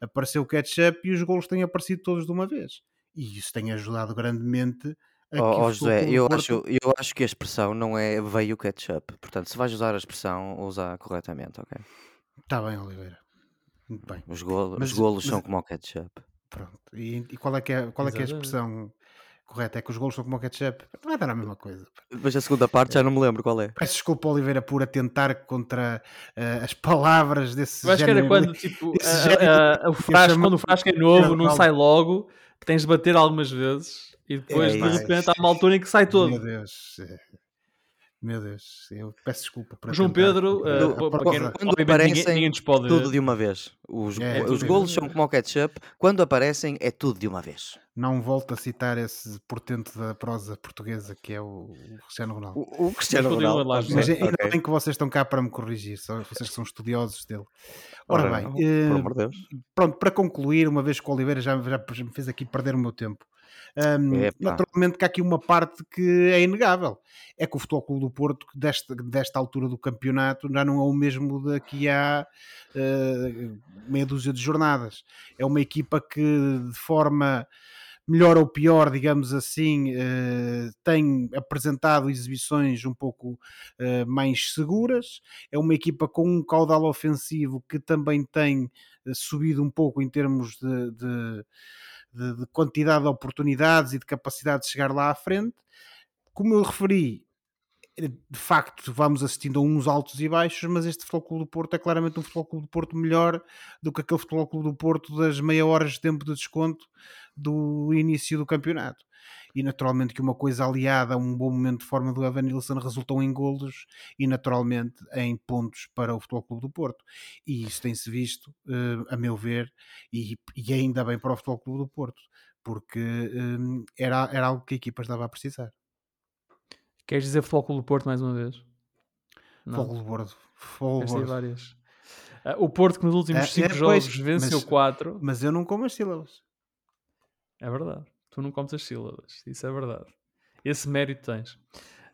Apareceu o catch-up e os golos têm aparecido todos de uma vez. E isso tem ajudado grandemente Oh, oh José, eu acho, eu acho que a expressão não é veio ketchup. Portanto, se vais usar a expressão, usa corretamente, ok? Está bem, Oliveira. Muito bem. Os, golo, mas, os golos mas, são como o ketchup. Pronto. E, e qual é que é, qual é, que é a expressão correta? É que os golos são como o ketchup? Não é dar a mesma coisa. Mas a segunda parte já não me lembro qual é. Peço desculpa, Oliveira, por atentar contra uh, as palavras desse Eu acho que era quando, tipo, a, a, o frasco, quando o frasco é novo, não sai logo, tens de bater algumas vezes. E depois, é, de repente, há uma altura em que sai todo. Meu Deus. Meu Deus, eu peço desculpa por João Pedro, uh, para quem, quando aparecem, ninguém, ninguém pode... tudo de uma vez. Os, é, os golos são como o ketchup, quando aparecem é tudo de uma vez. Não volto a citar esse portento da prosa portuguesa que é o, Cristiano Ronaldo. O, o Cristiano Ronaldo. Mas ainda okay. bem que vocês estão cá para me corrigir, só vocês são estudiosos dele. Ora, Ora bem, uh, Deus. pronto, para concluir, uma vez que o Oliveira já, já me fez aqui perder o meu tempo. Um, naturalmente que há aqui uma parte que é inegável. É que o Futebol Clube do Porto, desta, desta altura do campeonato, já não é o mesmo daqui a uh, meia dúzia de jornadas. É uma equipa que de forma melhor ou pior, digamos assim, uh, tem apresentado exibições um pouco uh, mais seguras. É uma equipa com um caudal ofensivo que também tem subido um pouco em termos de, de de, de quantidade de oportunidades e de capacidade de chegar lá à frente. Como eu referi, de facto vamos assistindo a uns altos e baixos, mas este Futebol Clube do Porto é claramente um Futebol Clube do Porto melhor do que aquele Futebol Clube do Porto das meia horas de tempo de desconto do início do campeonato e naturalmente que uma coisa aliada a um bom momento de forma do Evan Nilsson resultou em golos e naturalmente em pontos para o Futebol Clube do Porto. E isso tem-se visto, uh, a meu ver, e, e, ainda bem para o Futebol Clube do Porto, porque um, era, era algo que a equipa estava a precisar. Queres dizer Futebol Clube do Porto mais uma vez? Futebol Clube do Porto. Futebol Porto. Uh, o Porto que nos últimos 5 é, é, jogos pois, venceu 4. Mas, mas eu não como as sílabas. É verdade tu não contas sílabas, isso é verdade. Esse mérito tens.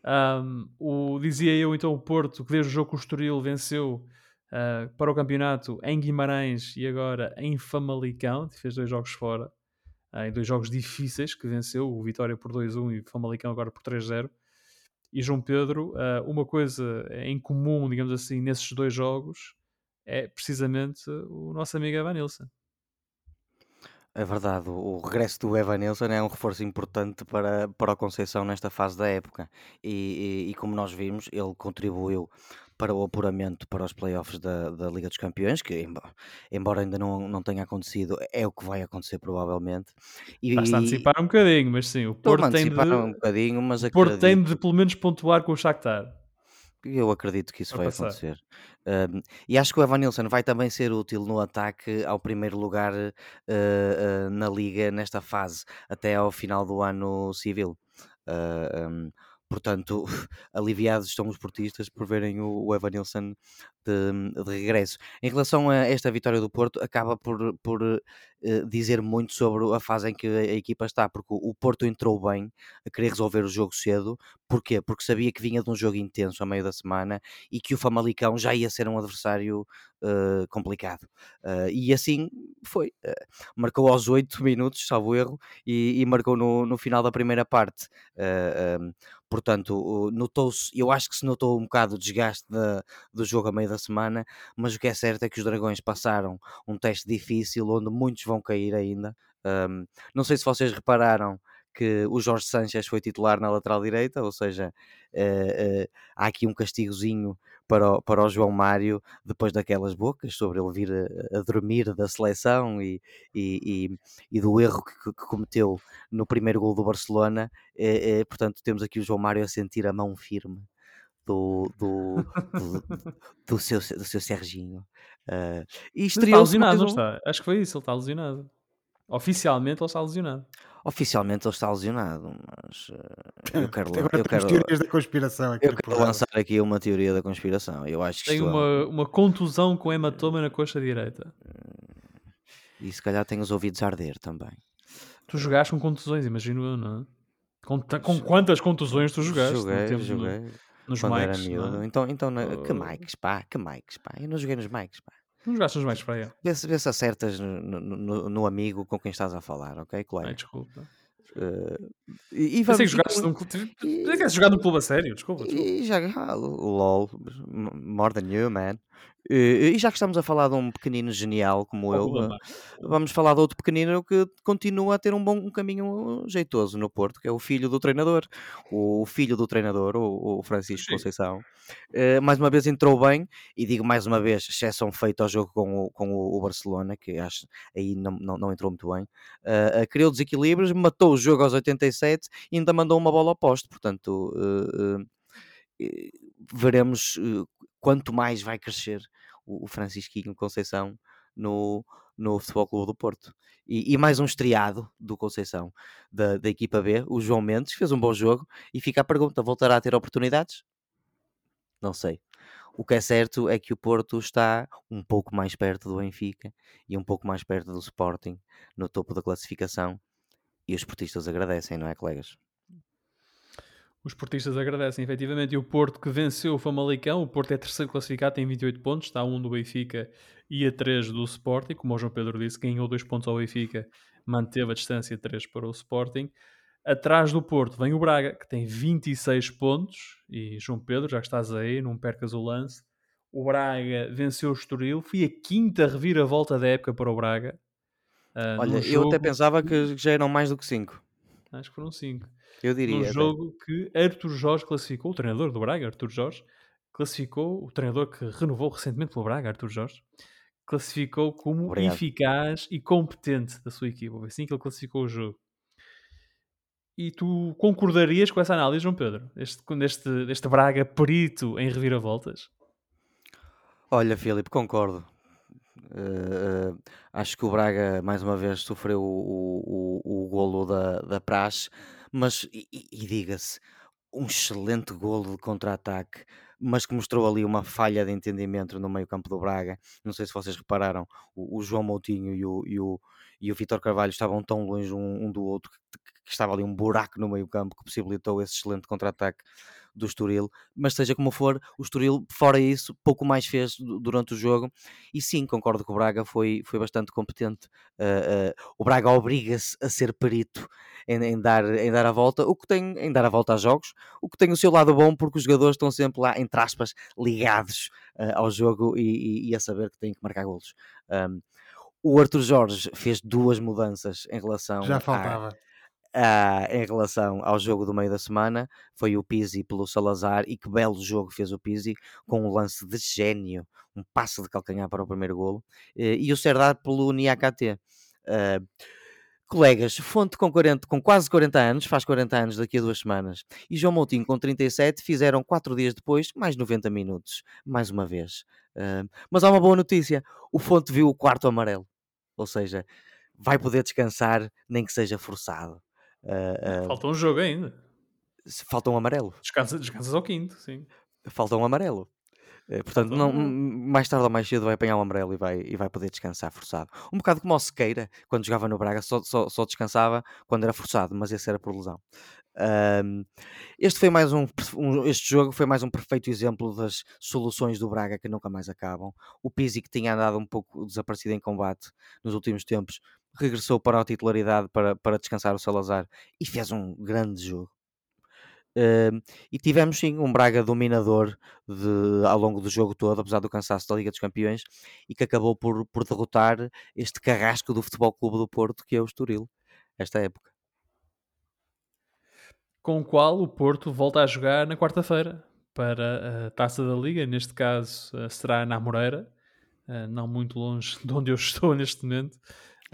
Um, o, dizia eu então o Porto que desde o jogo com o Estoril venceu uh, para o campeonato em Guimarães e agora em Famalicão, fez dois jogos fora, uh, em dois jogos difíceis que venceu, o Vitória por 2-1 e Famalicão agora por 3-0. E João Pedro, uh, uma coisa em comum, digamos assim, nesses dois jogos é precisamente o nosso amigo Evanilson. É verdade, o, regresso do Evanilson é um reforço importante para, para o Conceição nesta fase da época. E, e, e como nós vimos, ele contribuiu para o apuramento para os playoffs da, da Liga dos Campeões, que embora ainda não, não tenha acontecido, é o que vai acontecer provavelmente. E, Basta antecipar um bocadinho, mas sim, o Porto tem de, um bocadinho, mas Porto tem de pelo menos pontuar com o Shakhtar. Eu acredito que isso vai acontecer. Um, e acho que o Evan Nilsson vai também ser útil no ataque ao primeiro lugar uh, uh, na Liga nesta fase, até ao final do ano civil. Uh, um, portanto, aliviados estão os portistas por verem o, Evan Nilsson de, de, regresso. Em relação a esta vitória do Porto, acaba por, por uh, dizer muito sobre a fase em que a, a, equipa está, porque o, o Porto entrou bem a querer resolver o jogo cedo. Porquê? Porque sabia que vinha de um jogo intenso a meio da semana e que o Famalicão já ia ser um adversário uh, complicado. Uh, e assim foi. marcou aos 8 minutos, salvo erro, e, e marcou no, no final da primeira parte. Um, portanto, notou-se, eu acho que se notou um bocado o desgaste da, do jogo a meio da semana, mas o que é certo é que os Dragões passaram um teste difícil onde muitos vão cair ainda. Um, não sei se vocês repararam que o Jorge Sanchez foi titular na lateral direita, ou seja, uh, uh, há aqui um castigozinho para o, para o João Mário depois daquelas bocas sobre ele vir a, a dormir da seleção e, e, e, e do erro que, que, cometeu no primeiro gol do Barcelona. Eh, portanto, temos aqui o João Mário a sentir a mão firme do, do, do, do, seu, do seu Serginho. Uh, e está lesionado, não está? Acho que foi isso, ele está lesionado. Oficialmente ele está lesionado. Oficialmente ele está lesionado, mas uh, eu quero, Agora eu quero teorias da conspiração aqui eu quero lançar aqui uma teoria da conspiração. Eu acho que tem uma, é... uma contusão com hematoma na coxa direita. E se calhar tem os ouvidos a arder também. Tu jogaste com contusões, imagino eu, não é? Com, com quantas contusões tu jogaste? Joguei, joguei. No, nos quando mics, era miúdo. É? Então, então uh... que mics, pá, que mics, pá. Eu não joguei nos mics, pá. Nos mics, pá, é. Vê se, vê se acertas no, no, no, amigo com quem estás a falar, ok, colega? Ai, desculpa. Uh, e, vamos, Pensei que jogaste num clube. Jogar num clube a sério, desculpa. desculpa. E já, ah, lol, more than you, man. E já que estamos a falar de um pequenino genial como eu, vamos falar de outro pequenino que continua a ter um bom um caminho jeitoso no Porto, que é o filho do treinador. O filho do treinador, o, Francisco Sim. Conceição, uh, mais uma vez entrou bem, e digo mais uma vez, exceção feita ao jogo com o, com o Barcelona, que acho aí não, não, não entrou muito bem. Criou desequilíbrios, matou o jogo aos 87 e ainda mandou uma bola ao poste, portanto. Veremos quanto mais vai crescer o, Francisquinho Conceição no, no Futebol Clube do Porto. E, e, mais um estreado do Conceição da, da equipa B, o João Mendes, fez um bom jogo e fica a pergunta: voltará a ter oportunidades? Não sei. O que é certo é que o Porto está um pouco mais perto do Benfica e um pouco mais perto do Sporting no topo da classificação e os portistas agradecem, não é, colegas? Os portistas agradecem efetivamente e o Porto que venceu o Famalicão. O Porto é terceiro classificado, tem 28 pontos, está a 1 do Benfica e a 3 do Sporting. Como o João Pedro disse, ganhou 2 pontos ao Benfica, manteve a distância 3 para o Sporting. Atrás do Porto vem o Braga, que tem 26 pontos. E João Pedro, já que estás aí, não percas o lance. O Braga venceu o Estoril, foi a quinta reviravolta da época para o Braga. Uh, Olha, eu até pensava que já eram mais do que 5. Acho que foram 5. Eu diria. No jogo que Arthur Jorge classificou, o treinador do Braga, Arthur Jorge, classificou, o treinador que renovou recentemente pelo Braga, Arthur Jorge, classificou como Obrigado. eficaz e competente da sua equipa. Foi assim que ele classificou o jogo. E tu concordarias com essa análise, João Pedro? Este, deste, deste Braga perito em reviravoltas? Olha, Filipe, concordo. Uh, acho que o Braga mais uma vez sofreu o, o, o, o golo da, da Praxe mas, e, e diga-se, um excelente golo de contra-ataque, mas que mostrou ali uma falha de entendimento no meio-campo do Braga. Não sei se vocês repararam, o, o João Moutinho e o, e o, e o Vitor Carvalho estavam tão longe um, um do outro que, que, estava ali um buraco no meio-campo que possibilitou esse excelente contra-ataque do Estoril, mas seja como for, o Estoril, fora isso, pouco mais fez durante o jogo, e sim, concordo que o Braga foi, foi bastante competente. Uh, uh, o Braga obriga-se a ser perito em, em, dar, em dar a volta, o que tem em dar a volta aos jogos, o que tem o seu lado bom, porque os jogadores estão sempre lá, entre aspas, ligados uh, ao jogo e, e, e, a saber que têm que marcar golos. Um, o Arthur Jorge fez duas mudanças em relação Já faltava. A, Uh, em relação ao jogo do meio da semana foi o Pizzi pelo Salazar e que belo jogo fez o Pizzi com um lance de gênio, um passo de calcanhar para o primeiro golo uh, e o Serdar pelo Niakate. Uh, colegas, Fonte com, 40, com quase 40 anos, faz 40 anos daqui a duas semanas, e João Moutinho com 37 fizeram quatro dias depois mais 90 minutos, mais uma vez. Uh, mas há uma boa notícia: o Fonte viu o quarto amarelo, ou seja, vai poder descansar, nem que seja forçado. Uh, Falta um jogo ainda. Falta um amarelo. Descansa, descansas ao quinto, sim. Falta um amarelo. Uh, portanto, não, mais tarde ou mais cedo vai apanhar um amarelo e vai, e vai poder descansar forçado. Um bocado como o Sequeira, quando jogava no Braga, só, só, só descansava quando era forçado, mas esse era por lesão. este foi mais um, um, este jogo foi mais um perfeito exemplo das soluções do Braga que nunca mais acabam. O Pizzi que tinha andado um pouco desaparecido em combate nos últimos tempos regressou para a titularidade para, para descansar o Salazar e fez um grande jogo. Uh, e tivemos sim um Braga dominador de, ao longo do jogo todo, apesar do cansaço da Liga dos Campeões, e que acabou por, por derrotar este carrasco do Futebol Clube do Porto, que é o Estoril, esta época. com o qual o Porto volta a jogar na quarta-feira para a Taça da Liga, neste caso uh, será na Moreira, uh, não muito longe de onde eu estou neste momento.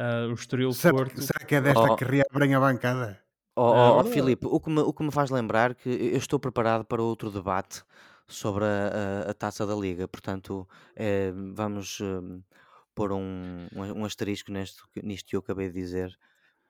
Uh, o Estoril será, Porto. Será que é desta oh. que reabrem a bancada? Oh, oh, oh Filipe, o que, me, o que me faz lembrar que eu estou preparado para outro debate sobre a, a, a taça da Liga, portanto, eh, vamos eh, pôr um, um, asterisco neste, nisto que eu acabei de dizer,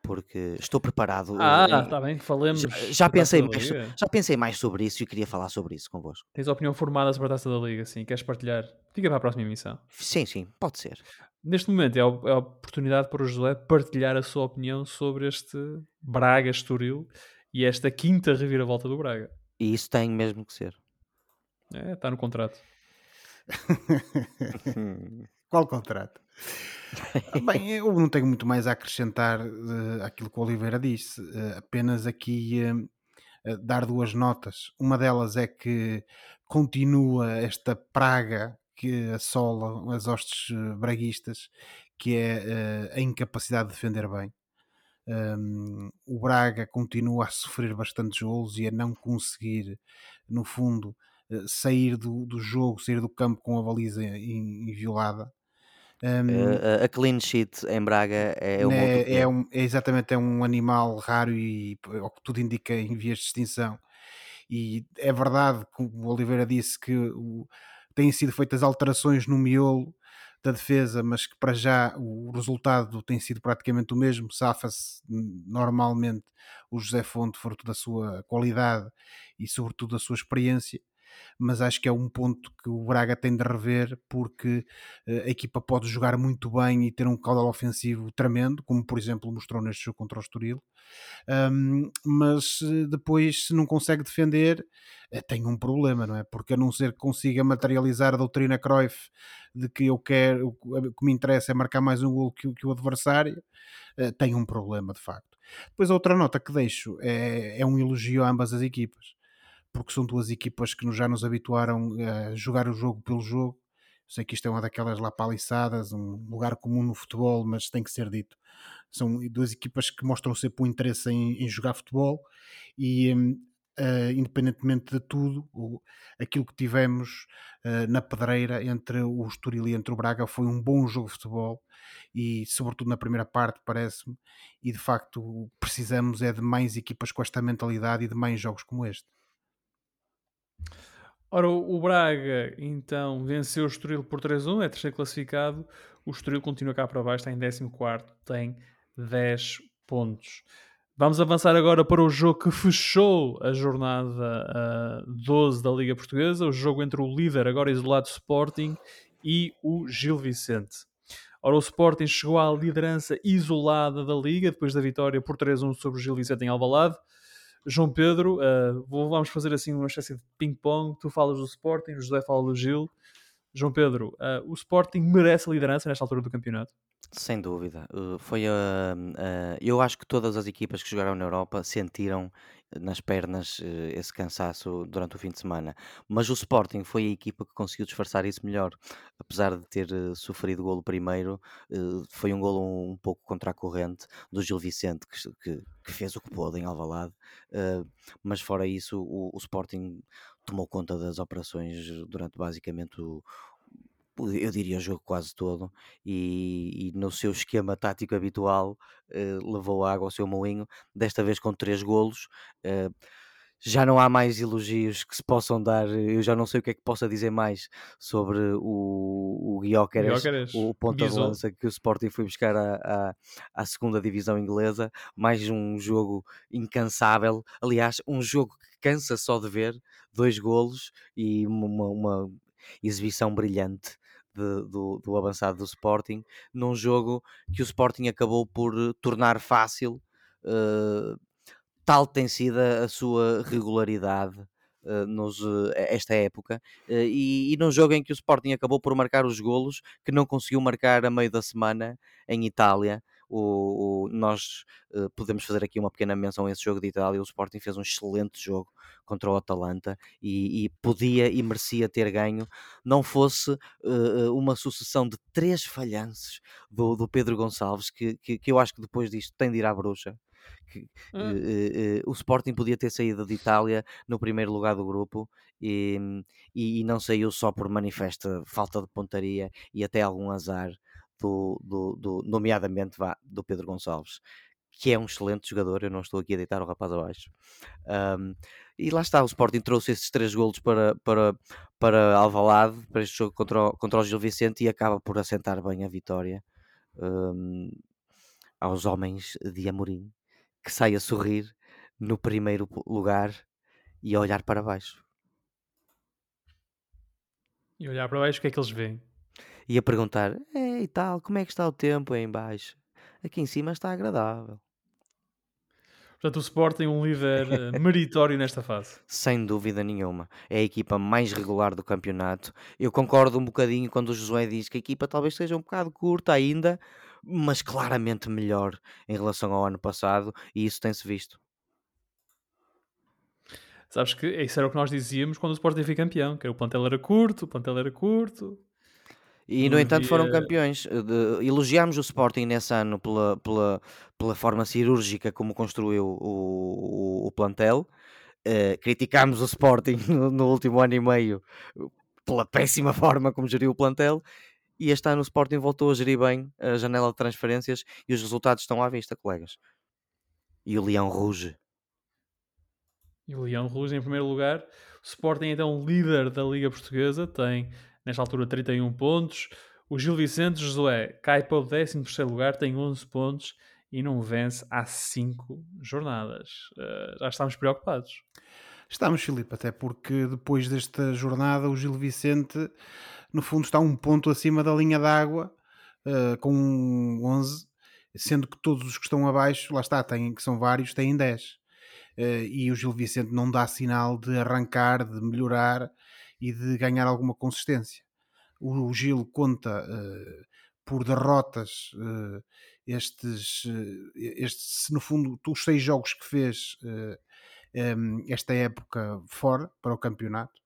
porque estou preparado. Ah, está bem, falemos. Já, já pensei mais, já pensei mais sobre isso e queria falar sobre isso convosco. Tens opinião formada sobre a taça da Liga, sim? Queres partilhar? Fica para a próxima emissão. Sim, sim, pode ser. Neste momento é a, é a oportunidade para o José partilhar a sua opinião sobre este Braga Estoril e esta quinta reviravolta do Braga. E isso tem mesmo que ser. É, está no contrato. Qual contrato? Bem, eu não tenho muito mais a acrescentar uh, aquilo que o Oliveira disse, uh, apenas aqui uh, dar duas notas. Uma delas é que continua esta praga que assola as hostes braguistas, que é a incapacidade de defender bem. Um, o Braga continua a sofrer bastantes golos e a não conseguir, no fundo, sair do, do jogo, sair do campo com a baliza inviolada. Um, a, a clean sheet em Braga é, um é, é, um, é exatamente é um animal raro e ao que tudo indica em vias de extinção. E é verdade, como o Oliveira disse, que o, têm sido feitas alterações no miolo da defesa, mas que para já o resultado tem sido praticamente o mesmo. Safa-se normalmente o José Fonte, fruto da sua qualidade e, sobretudo, da sua experiência mas acho que é um ponto que o Braga tem de rever porque uh, a equipa pode jogar muito bem e ter um caudal ofensivo tremendo, como por exemplo mostrou neste jogo contra o Estoril, um, mas eh, depois se não consegue defender uh, tem um problema, não é? Porque a não ser que consiga materializar a doutrina Cruyff de que eu quero, o que me interessa é marcar mais um gol que, que o adversário, tem um problema de facto. Depois a outra nota que deixo é, é um elogio a ambas as equipas porque são duas equipas que já nos habituaram a jogar o jogo pelo jogo. Sei que isto é uma daquelas lapaliçadas, um lugar comum no futebol, mas tem que ser dito. São duas equipas que mostram sempre o interesse em, em jogar futebol e, uh, independentemente de tudo, o, aquilo que tivemos uh, na pedreira entre o Estoril e entre o Braga foi um bom jogo de futebol e, sobretudo na primeira parte, parece-me. E de facto, precisamos é de mais equipas com esta mentalidade e de mais jogos como este. Ora, o Braga então venceu o Estoril por 3-1, é terceiro classificado. O Estoril continua cá para baixo, está em 14, tem 10 pontos. Vamos avançar agora para o jogo que fechou a jornada uh, 12 da Liga Portuguesa, o jogo entre o líder, agora isolado Sporting, e o Gil Vicente. Ora, o Sporting chegou à liderança isolada da Liga, depois da vitória por 3-1 sobre o Gil Vicente em Alvalade. João Pedro, uh, vamos fazer assim uma espécie de ping-pong. Tu falas do Sporting, o José fala do Gil. João Pedro, uh, o Sporting merece a liderança nesta altura do campeonato? Sem dúvida. Uh, foi a. eu acho que todas as equipas que jogaram na Europa sentiram nas pernas eh, esse cansaço durante o fim de semana. Mas o Sporting foi a equipa que conseguiu disfarçar isso melhor. Apesar de ter uh, sofrido golo primeiro, uh, foi um golo um, um, pouco contra a corrente do Gil Vicente, que, que, que fez o que pôde em Alvalade. Mas fora isso, o, o Sporting tomou conta das operações durante basicamente o, eu diria o jogo quase todo, e, e no seu esquema tático habitual uh, levou água ao seu moinho, desta vez com três golos. Uh, já não há mais elogios que se possam dar, eu já não sei o que é que possa dizer mais sobre o, o Guióqueres, o ponta de lança que o Sporting foi buscar à, à, à, segunda divisão inglesa, mais um jogo incansável, aliás, um jogo que cansa só de ver, dois golos e uma, uma exibição brilhante de, do, do avançado do Sporting, num jogo que o Sporting acabou por eh, tornar fácil. Uh, tal tem sido a sua regularidade uh, nos, uh, esta época e, e num jogo em que o Sporting acabou por marcar os golos que não conseguiu marcar a meio da semana em Itália o, o nós uh, podemos fazer aqui uma pequena menção a esse jogo de Itália. O Sporting fez um excelente jogo contra o Atalanta e, e podia e merecia ter ganho, não fosse uh, uma sucessão de três falhanços do, do Pedro Gonçalves, que, que, que, eu acho que depois disto tem de ir à bruxa. Que, eh, o Sporting podia ter saído de Itália no primeiro lugar do grupo e, e, e não saiu só por manifesta falta de pontaria e até algum azar, do, do, do- nomeadamente vá, do Pedro Gonçalves, que é um excelente jogador. Eu não estou aqui a deitar o rapaz abaixo. Um, e lá está, o Sporting trouxe esses três golos para, para, para Alvalade, para este jogo contra o, contra o Gil Vicente e acaba por assentar bem a vitória um, aos homens de Amorim, que sai a sorrir no primeiro lugar e a olhar para baixo E olhar para baixo, o que é que eles veem? E a perguntar: "É, e tal, como é que está o tempo aí em baixo? Aqui em cima está agradável. Portanto, o Sporting um líder eh, meritório nesta fase. Sem dúvida nenhuma. É a equipa mais regular do campeonato. Eu concordo um bocadinho quando o Josué diz que a equipa talvez seja um bocado curta ainda, mas claramente melhor em relação ao ano passado, e isso tem-se visto. Sabes que isso era o que nós dizíamos quando o Sporting foi campeão, que o plantel era curto, o plantel era curto. E, no entanto, foram campeões. Eh, de- Elogiámos o Sporting nesse ano pela, pela, pela forma cirúrgica como construiu o, o, o plantel. Eh, criticámos o Sporting no, no último ano e meio eh, pela péssima forma como geriu o plantel. E este ano o Sporting voltou a gerir bem a janela de transferências e os resultados estão à vista, colegas. E o Leão ruge. E o Leão Rouge em primeiro lugar. O Sporting é então líder da Liga Portuguesa, tem nesta altura 31 pontos. O Gil Vicente Josué cai para o 13 lugar, tem 11 pontos e não vence há 5 jornadas. Eh, já estamos preocupados. Estamos, Filipe, até porque depois desta jornada o Gil Vicente, no fundo, está um ponto acima da linha d'água, eh, com 11, sendo que todos os que estão abaixo, lá está, têm, que são vários, têm 10. Eh, e o Gil Vicente não dá sinal de arrancar, de melhorar e de ganhar alguma consistência. O, Gil conta eh, por derrotas eh, estes, eh, estes, no fundo, os seis jogos que fez um, esta época fora para o campeonato.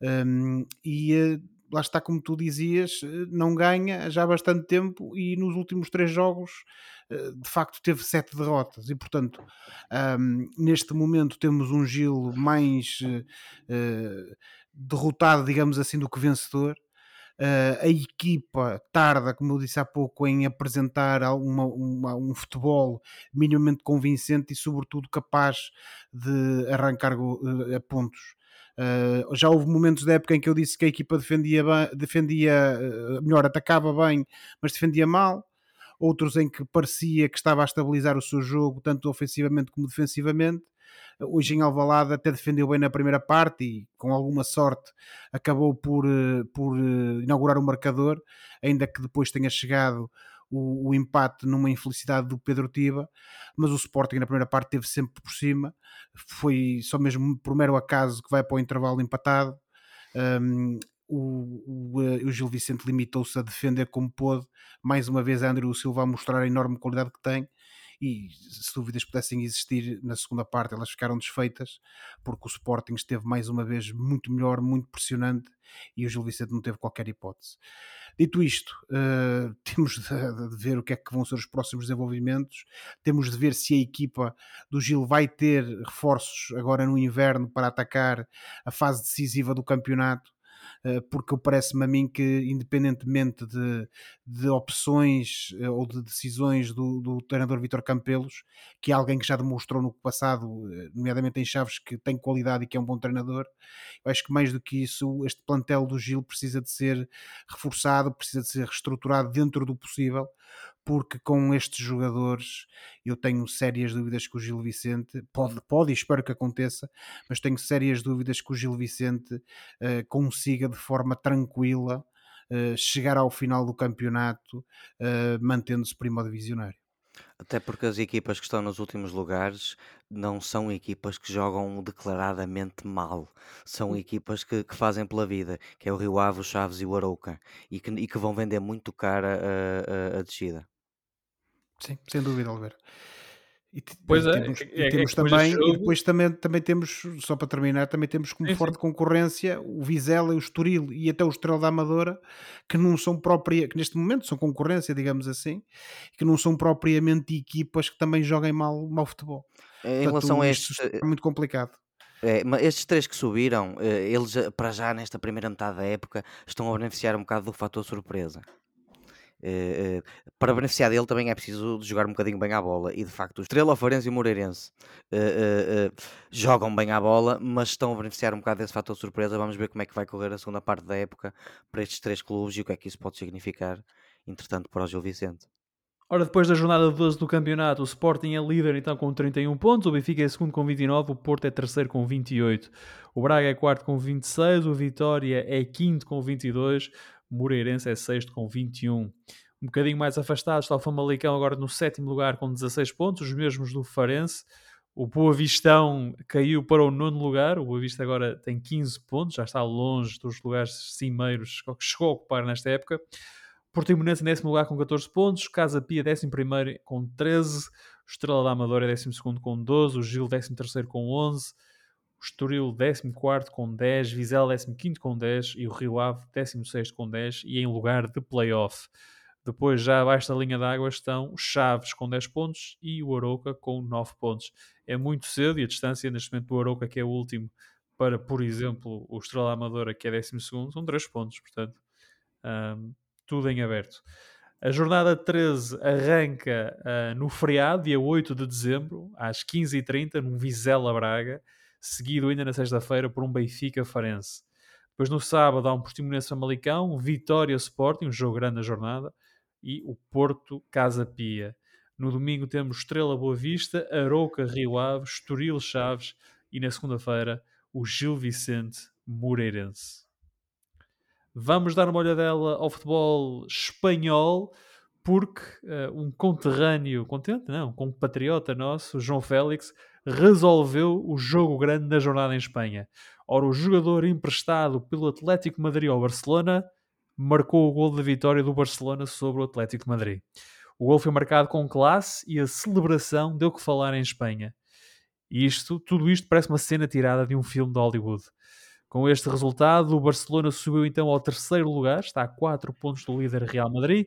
Um, e uh, lá está, como tu dizias, uh, não ganha já há bastante tempo e nos últimos três jogos uh, de facto teve sete derrotas e portanto um, neste momento temos um Gil mais derrotado, digamos assim, do que vencedor. Uh, a equipa tarda, como eu disse há pouco, em apresentar uma, uma, um futebol minimamente convincente e, sobretudo, capaz de arrancar uh, pontos. Uh, já houve momentos da época em que eu disse que a equipa defendia, defendia melhor, atacava bem, mas defendia mal. Outros em que parecia que estava a estabilizar o seu jogo, tanto ofensivamente como defensivamente hoje em Alvalade até defendeu bem na primeira parte e com alguma sorte acabou por, por inaugurar o marcador, ainda que depois tenha chegado o, o, empate numa infelicidade do Pedro Tiba, mas o Sporting na primeira parte teve sempre por cima, foi só mesmo por mero acaso que vai para o intervalo empatado. Um, o, o, o, Gil Vicente limitou-se a defender como pôde, mais uma vez Andrew Silva a mostrar a enorme qualidade que tem e se dúvidas pudessem existir na segunda parte, elas ficaram desfeitas, porque o Sporting esteve mais uma vez muito melhor, muito pressionante e o Gil Vicente não teve qualquer hipótese. Dito isto, uh, temos de, de, ver o que é que vão ser os próximos desenvolvimentos, temos de ver se a equipa do Gil vai ter reforços agora no inverno para atacar a fase decisiva do campeonato porque parece-me a mim que, independentemente de, de opções ou de decisões do, do treinador Vitor Campelos, que é alguém que já demonstrou no passado, nomeadamente em Chaves, que tem qualidade e que é um bom treinador, eu acho que mais do que isso, este plantel do Gil precisa de ser reforçado, precisa de ser reestruturado dentro do possível, porque com estes jogadores eu tenho sérias dúvidas que o Gil Vicente pode, pode e espero que aconteça, mas tenho sérias dúvidas que o Gil Vicente uh, consiga de forma tranquila uh, chegar ao final do campeonato uh, mantendo-se primo divisionário. Até porque as equipas que estão nos últimos lugares não são equipas que jogam declaradamente mal. São equipas que, que fazem pela vida, que é o Rio Ave, o Chaves e o Arouca, e que, e que vão vender muito cara a, a, a descida. Sim, sem dúvida, Oliveira. E, Pois e é, temos, é- e é- é temos depois também, deste e jogo- depois também, também temos, só para terminar, também temos como Sim, sim. forte concorrência o Vizela, o Estoril e até o Estrela da Amadora, que não são própria, que neste momento são concorrência, digamos assim, que não são propriamente equipas que também joguem mal, mal futebol. Em Portanto, relação a isto estes, é muito complicado. É, mas estes três que subiram, eh, eles eh, para já nesta primeira metade da época estão a beneficiar um bocado do fator surpresa. Eh, eh, para beneficiar dele também é preciso de jogar um bocadinho bem à bola e de facto o Estrela, Farense e o Moreirense eh, jogam bem à bola, mas estão a beneficiar um bocado desse fator surpresa. Vamos ver como é que vai correr a segunda parte da época para estes três clubes e o que é que isso pode significar, entretanto, para o Gil Vicente. Ora, depois da jornada 12 do campeonato, o Sporting é líder então com 31 pontos, o Benfica é segundo com 29, o Porto é terceiro com 28, o Braga é quarto com 26, o Vitória é quinto com 22, o Moreirense é sexto com 21. Um bocadinho mais afastado está o Famalicão agora no sétimo lugar com 16 pontos, os mesmos do Farense. O Boa Vistão caiu para o nono lugar, o Boa Vista agora tem 15 pontos, já está longe dos lugares cimeiros que chegou a ocupar nesta época. Portimonense em décimo lugar com 14 pontos, Casa Pia décimo primeiro com 13, o Estrela da Amadora décimo segundo com 12, o Gil décimo terceiro com 11, o Estoril décimo quarto com 10, Vizela décimo quinto com 10 e o Rio Ave décimo sexto com 10 e em lugar de playoff. Depois, já abaixo da linha d'água, estão Chaves com 10 pontos e o Arouca com 9 pontos. É muito cedo e a distância neste momento do Arouca, que é o último, para, por exemplo, o Estrela Amadora, que é décimo segundo, são 3 pontos. Portanto, hum, tudo em aberto. A jornada 13 arranca uh, no feriado, dia 8 de dezembro, às 15h30, num Vizela Braga, seguido ainda na sexta-feira por um Benfica Farense. Depois no sábado há um Portimonense Famalicão, Vitória Sporting, um jogo grande na jornada, e o Porto Casa Pia. No domingo temos Estrela Boa Vista, Arouca Rio Ave, Estoril Chaves e na segunda-feira o Gil Vicente Moreirense. Vamos dar uma olhadela ao futebol espanhol, porque uh, um conterrâneo, contente não, um compatriota nosso, João Félix, resolveu o jogo grande da jornada em Espanha. Ora, o jogador emprestado pelo Atlético Madrid ao Barcelona marcou o gol da vitória do Barcelona sobre o Atlético Madrid. O gol foi marcado com classe e a celebração deu que falar em Espanha. Isto, tudo isto parece uma cena tirada de um filme de Hollywood. Com este resultado, o Barcelona subiu então ao terceiro lugar, está a 4 pontos do líder Real Madrid.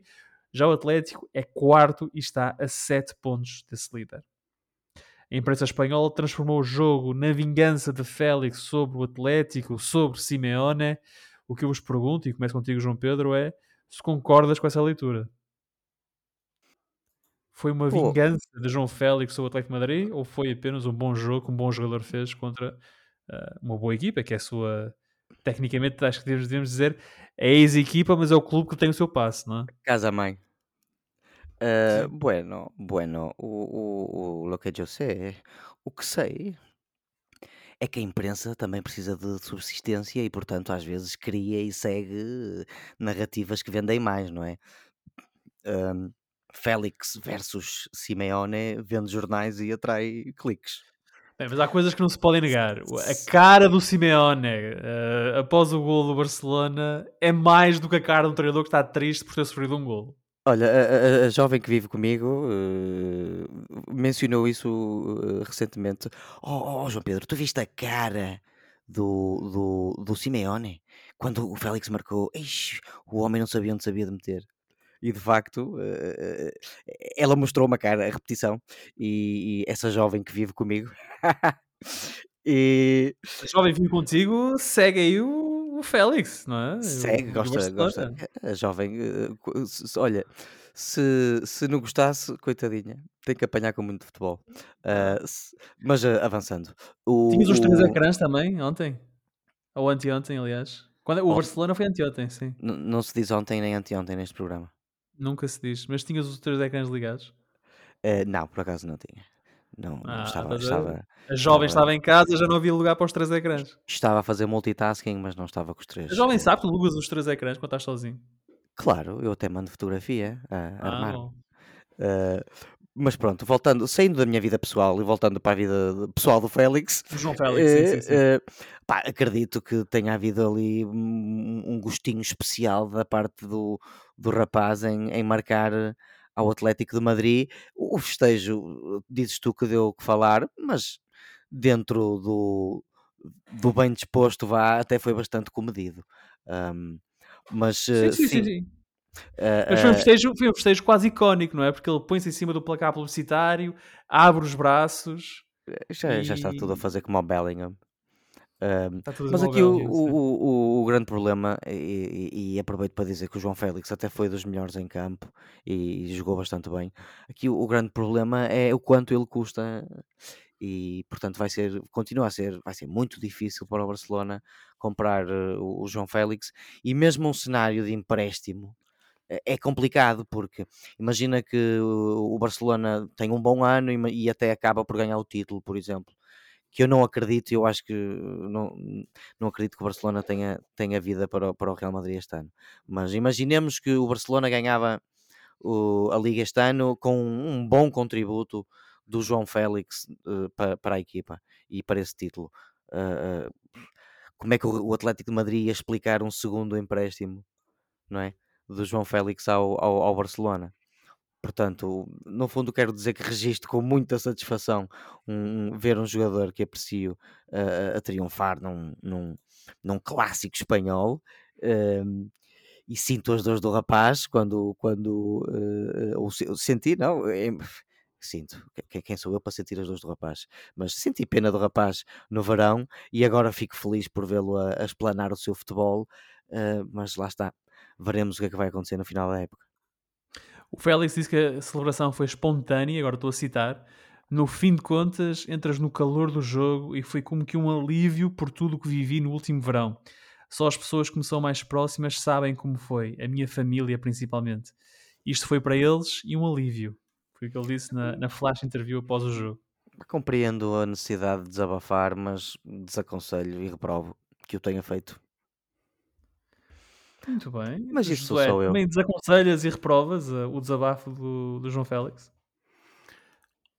Já o Atlético é quarto e está a 7 pontos desse líder. A imprensa espanhola transformou o jogo na vingança de Félix sobre o Atlético, sobre Simeone. O que eu vos pergunto, e começo contigo, João Pedro, é se concordas com essa leitura. Foi uma Pô. vingança de João Félix sobre o Atlético de Madrid ou foi apenas um bom jogo que um bom jogador fez contra uh, uma boa equipa, que é a sua. Tecnicamente, acho que devemos, devemos dizer, é a ex-equipa, mas é o clube que tem o seu passe, não é? Casa Uh, bueno, bueno, o, o, o lo que eu sei, o que sei é que a imprensa também precisa de subsistência e, portanto, às vezes cria e segue narrativas que vendem mais, não é? Félix versus Simeone vende jornais e atrai cliques. Bem, mas há coisas que não se podem negar. A cara do Simeone uh, após o gol do Barcelona é mais do que a cara de um treinador que está triste por ter sofrido um gol. Olha, a, a, jovem que vive comigo uh, mencionou isso uh, recentemente. Oh, oh, João Pedro, tu viste a cara do, do, do Simeone quando o Félix marcou? Ixi, o homem não sabia onde sabia de meter. E de facto, uh, ela mostrou uma cara, a repetição, e, e essa jovem que vive comigo. e a jovem vive contigo segue aí o, o Félix, não é? Segue, o, gosta, gosta. A jovem, uh, se, olha, se, se não gostasse, coitadinha, tem que apanhar com muito futebol. Uh, se, mas uh, avançando. O, Tinhas os três o- ecrãs também, ontem? Ou anteontem, aliás. Quando, o Oh. Barcelona foi anteontem, sim. n- não se diz ontem nem anteontem neste programa. Nunca se diz. Mas tinhas os três ecrãs ligados. Uh, não, por acaso não tinha. Não, não Ah, estava, ver? estava, A jovem Estava- estava em casa, já não havia lugar para os três ecrãs. estava a fazer multitasking, mas não estava com os três. A jovem sabe que ligas os três ecrãs quando estás sozinho. Claro, eu até mando fotografia a Ah, armar. Uh, mas pronto, voltando, saindo da minha vida pessoal e voltando para a vida pessoal do Félix, João Félix, sim, sim, sim. Eh, eh, pá, acredito que tenha havido ali um, um gostinho especial da parte do, do rapaz em, em marcar ao Atlético de Madrid. O festejo, dizes tu que deu o que falar, mas dentro do, do bem disposto, vá, até foi bastante comedido. Um, mas Sim, uh, sim, sim. sim, sim. uh, Mas foi um, uh, festejo, foi um festejo quase icónico, não é? Porque ele põe-se em cima do placar publicitário, abre os braços, já, já está tudo a e- fazer como o Bellingham. Um, tudo mas aqui o, sim. o, o, o grande problema, e, e- e aproveito para dizer que o João Félix até foi dos melhores em campo e, jogou bastante bem. Aqui o, grande problema é o quanto ele custa e portanto vai ser, continua a ser, vai ser muito difícil para o Barcelona comprar eh, o, o João Félix e mesmo um cenário de empréstimo é é complicado porque imagina que o Barcelona tem um bom ano e, e até acaba por ganhar o título, por exemplo que eu não acredito, eu acho que não, não acredito que o Barcelona tenha, tenha vida para, para o Real Madrid este ano. Mas imaginemos que o Barcelona ganhava o- a Liga este ano com um bom contributo do João Félix eh, para, para a equipa e para esse título. Eh, eh, como é que o, o Atlético de Madrid ia explicar um segundo empréstimo, não é? Do João Félix ao, ao, ao Barcelona? Portanto, no fundo, quero dizer que registro com muita satisfação um- um- ver um jogador que aprecio uh, a triunfar num, num, num clássico espanhol. um, e sinto as dores do rapaz quando, quando uh, ou se- senti, não, é- sinto, que- quem sou eu para sentir as dores do rapaz, mas senti pena do rapaz no verão e agora fico feliz por vê-lo a, a o seu futebol, uh, mas lá está, veremos o que é que vai acontecer no final da época. O Félix disse que a celebração foi espontânea, agora estou a citar. No fim de contas, entras no calor do jogo e foi como que um alívio por tudo o que vivi no último verão. Só as pessoas que me são mais próximas sabem como foi, a minha família principalmente. Isto foi para eles e um alívio. Foi o que ele disse na, na flash interview após o jogo. Compreendo a necessidade de desabafar, mas desaconselho e reprovo que o tenha feito. Muito bem. Mas isso sou Josué, eu. também desaconselhas e reprovas uh, o desabafo do, do João Félix?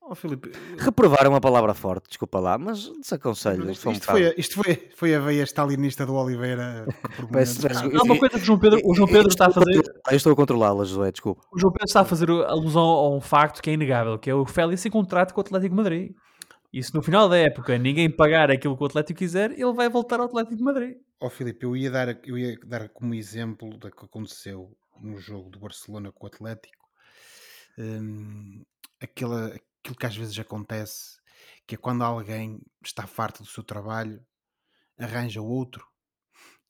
Ó Filipe, Reprovar é uma palavra forte, desculpa lá, mas desaconselho. isto, foi isto foi, a- isto foi, foi a veia stalinista do Oliveira. Parece- Há uma coisa que o João Pedro, o João Pedro está a fazer. Eu estou a controlá-la, José, desculpa. O João Pedro está a fazer alusão a um facto que é inegável, que é o Félix em contrato com o Atlético de Madrid. E se no final da época ninguém pagar aquilo que o Atlético quiser, ele vai voltar ao Atlético de Madrid. Ó Filipe, eu ia, dar, eu ia dar como exemplo do que aconteceu no jogo do Barcelona com o Atlético hum, aquela, aquilo que às vezes acontece, que é quando alguém está farto do seu trabalho, arranja outro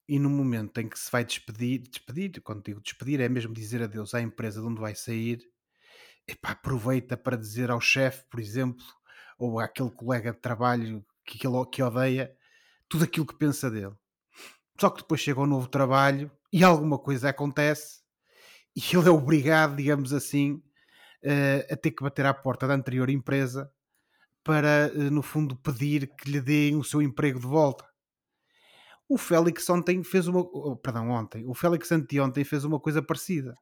e no momento em que se vai despedir, despedir, quando digo despedir, é mesmo dizer adeus à empresa de onde vai sair, epá, aproveita para dizer ao chefe, por exemplo, ou àquele colega de trabalho que, que odeia, tudo aquilo que pensa dele. Só que depois chega ao novo trabalho e alguma coisa acontece e ele é obrigado, digamos assim, eh, a ter que bater à porta da anterior empresa para, eh, no fundo, pedir que lhe deem o seu emprego de volta. O Félix ontem fez uma. Perdão, ontem. O Félix anteontem fez uma coisa parecida.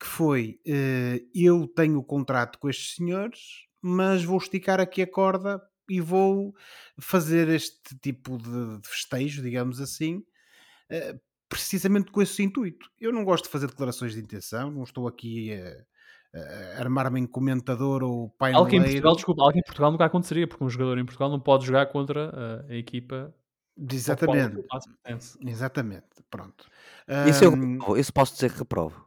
Que foi: eh, eu tenho o contrato com estes senhores, mas vou esticar aqui a corda e vou fazer este tipo de, de festejo, digamos assim, eh, precisamente com esse intuito. Eu não gosto de fazer declarações de intenção, não estou aqui a, a armar-me em comentador ou Algo que em. Portugal, desculpa, algo em Portugal nunca aconteceria, porque um jogador em Portugal não pode jogar contra a equipa ao qual Exatamente. Exatamente, pronto. Isso eu, Ahm, reprovo, isso posso dizer que reprovo.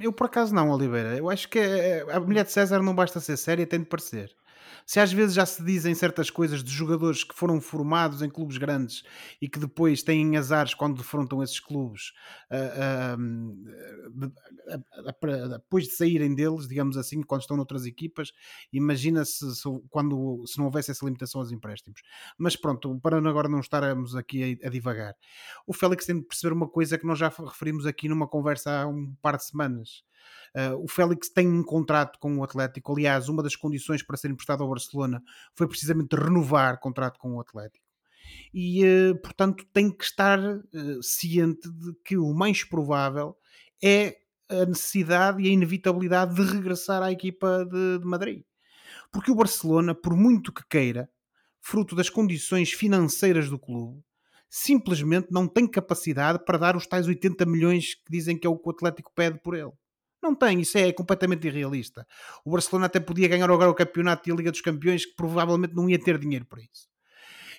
eu por acaso não, Oliveira. Eu acho que é- a mulher de César não basta ser séria, tem de parecer. Se às vezes já se dizem certas coisas de jogadores que foram formados em clubes grandes e que depois têm azares quando defrontam esses clubes, a- a- depois de saírem deles, digamos assim, quando estão noutras equipas, imagina se, quando, se não houvesse essa limitação aos empréstimos. Mas pronto, para agora não estarmos aqui a, a divagar. O Félix tem de perceber uma coisa que nós já referimos aqui numa conversa há um par de semanas. Uh, o Félix tem um contrato com o Atlético. Aliás, uma das condições para ser emprestado ao Barcelona foi precisamente renovar contrato com o Atlético. E, uh, portanto, tem que estar uh, ciente de que o mais provável é a necessidade e a inevitabilidade de regressar à equipa de, de Madrid. Porque o Barcelona, por muito que queira, fruto das condições financeiras do clube, simplesmente não tem capacidade para dar os tais 80 milhões que dizem que é o que o Atlético pede por ele. Não tem, isso é completamente irrealista. O Barcelona até podia ganhar agora o campeonato e a Liga dos Campeões, que provavelmente não ia ter dinheiro para isso.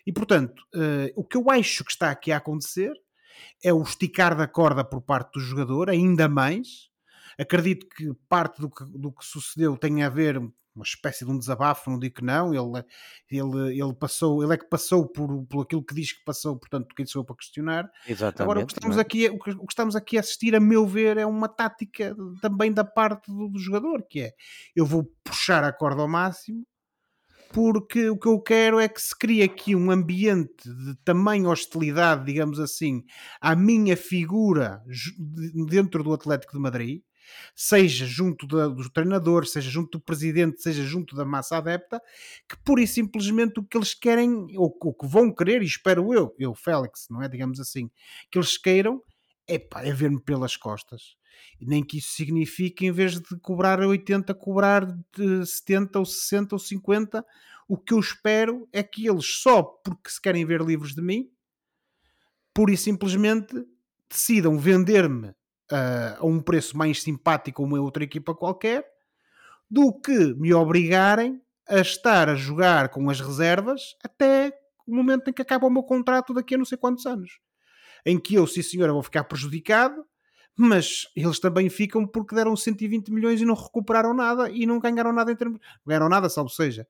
E portanto, uh, o que eu acho que está aqui a acontecer é o esticar da corda por parte do jogador, ainda mais. Acredito que parte do que, do que sucedeu tenha a ver uma espécie de um desabafo, não digo que não, ele, ele, ele passou, ele é que passou por, por aquilo que diz que passou, portanto, quem sou eu para questionar. Exatamente. Agora, o que, estamos é? aqui, o, que, o que estamos aqui a assistir, a meu ver, é uma tática também da parte do, do jogador, que é, eu vou puxar a corda ao máximo, porque o que eu quero é que se crie aqui um ambiente de tamanha hostilidade, digamos assim, à minha figura dentro do Atlético de Madrid, seja junto da, do treinador, seja junto do presidente, seja junto da massa adepta, que pura e simplesmente o que eles querem, ou o que vão querer, e espero eu, eu, Félix, não é? Digamos assim, que eles queiram é, é ver-me pelas costas. Nem que isso signifique, em vez de cobrar 80, cobrar de 70 ou 60 ou 50. O que eu espero é que eles, só porque se querem ver livres de mim, pura e simplesmente decidam vender-me uh, a um preço mais simpático a uma outra equipa qualquer, do que me obrigarem a estar a jogar com as reservas até o momento em que acaba o meu contrato daqui a não sei quantos anos. Em que eu, sim senhora, vou ficar prejudicado, mas eles também ficam porque deram 120 milhões e não recuperaram nada e não ganharam nada em termos. ganharam nada, salvo seja.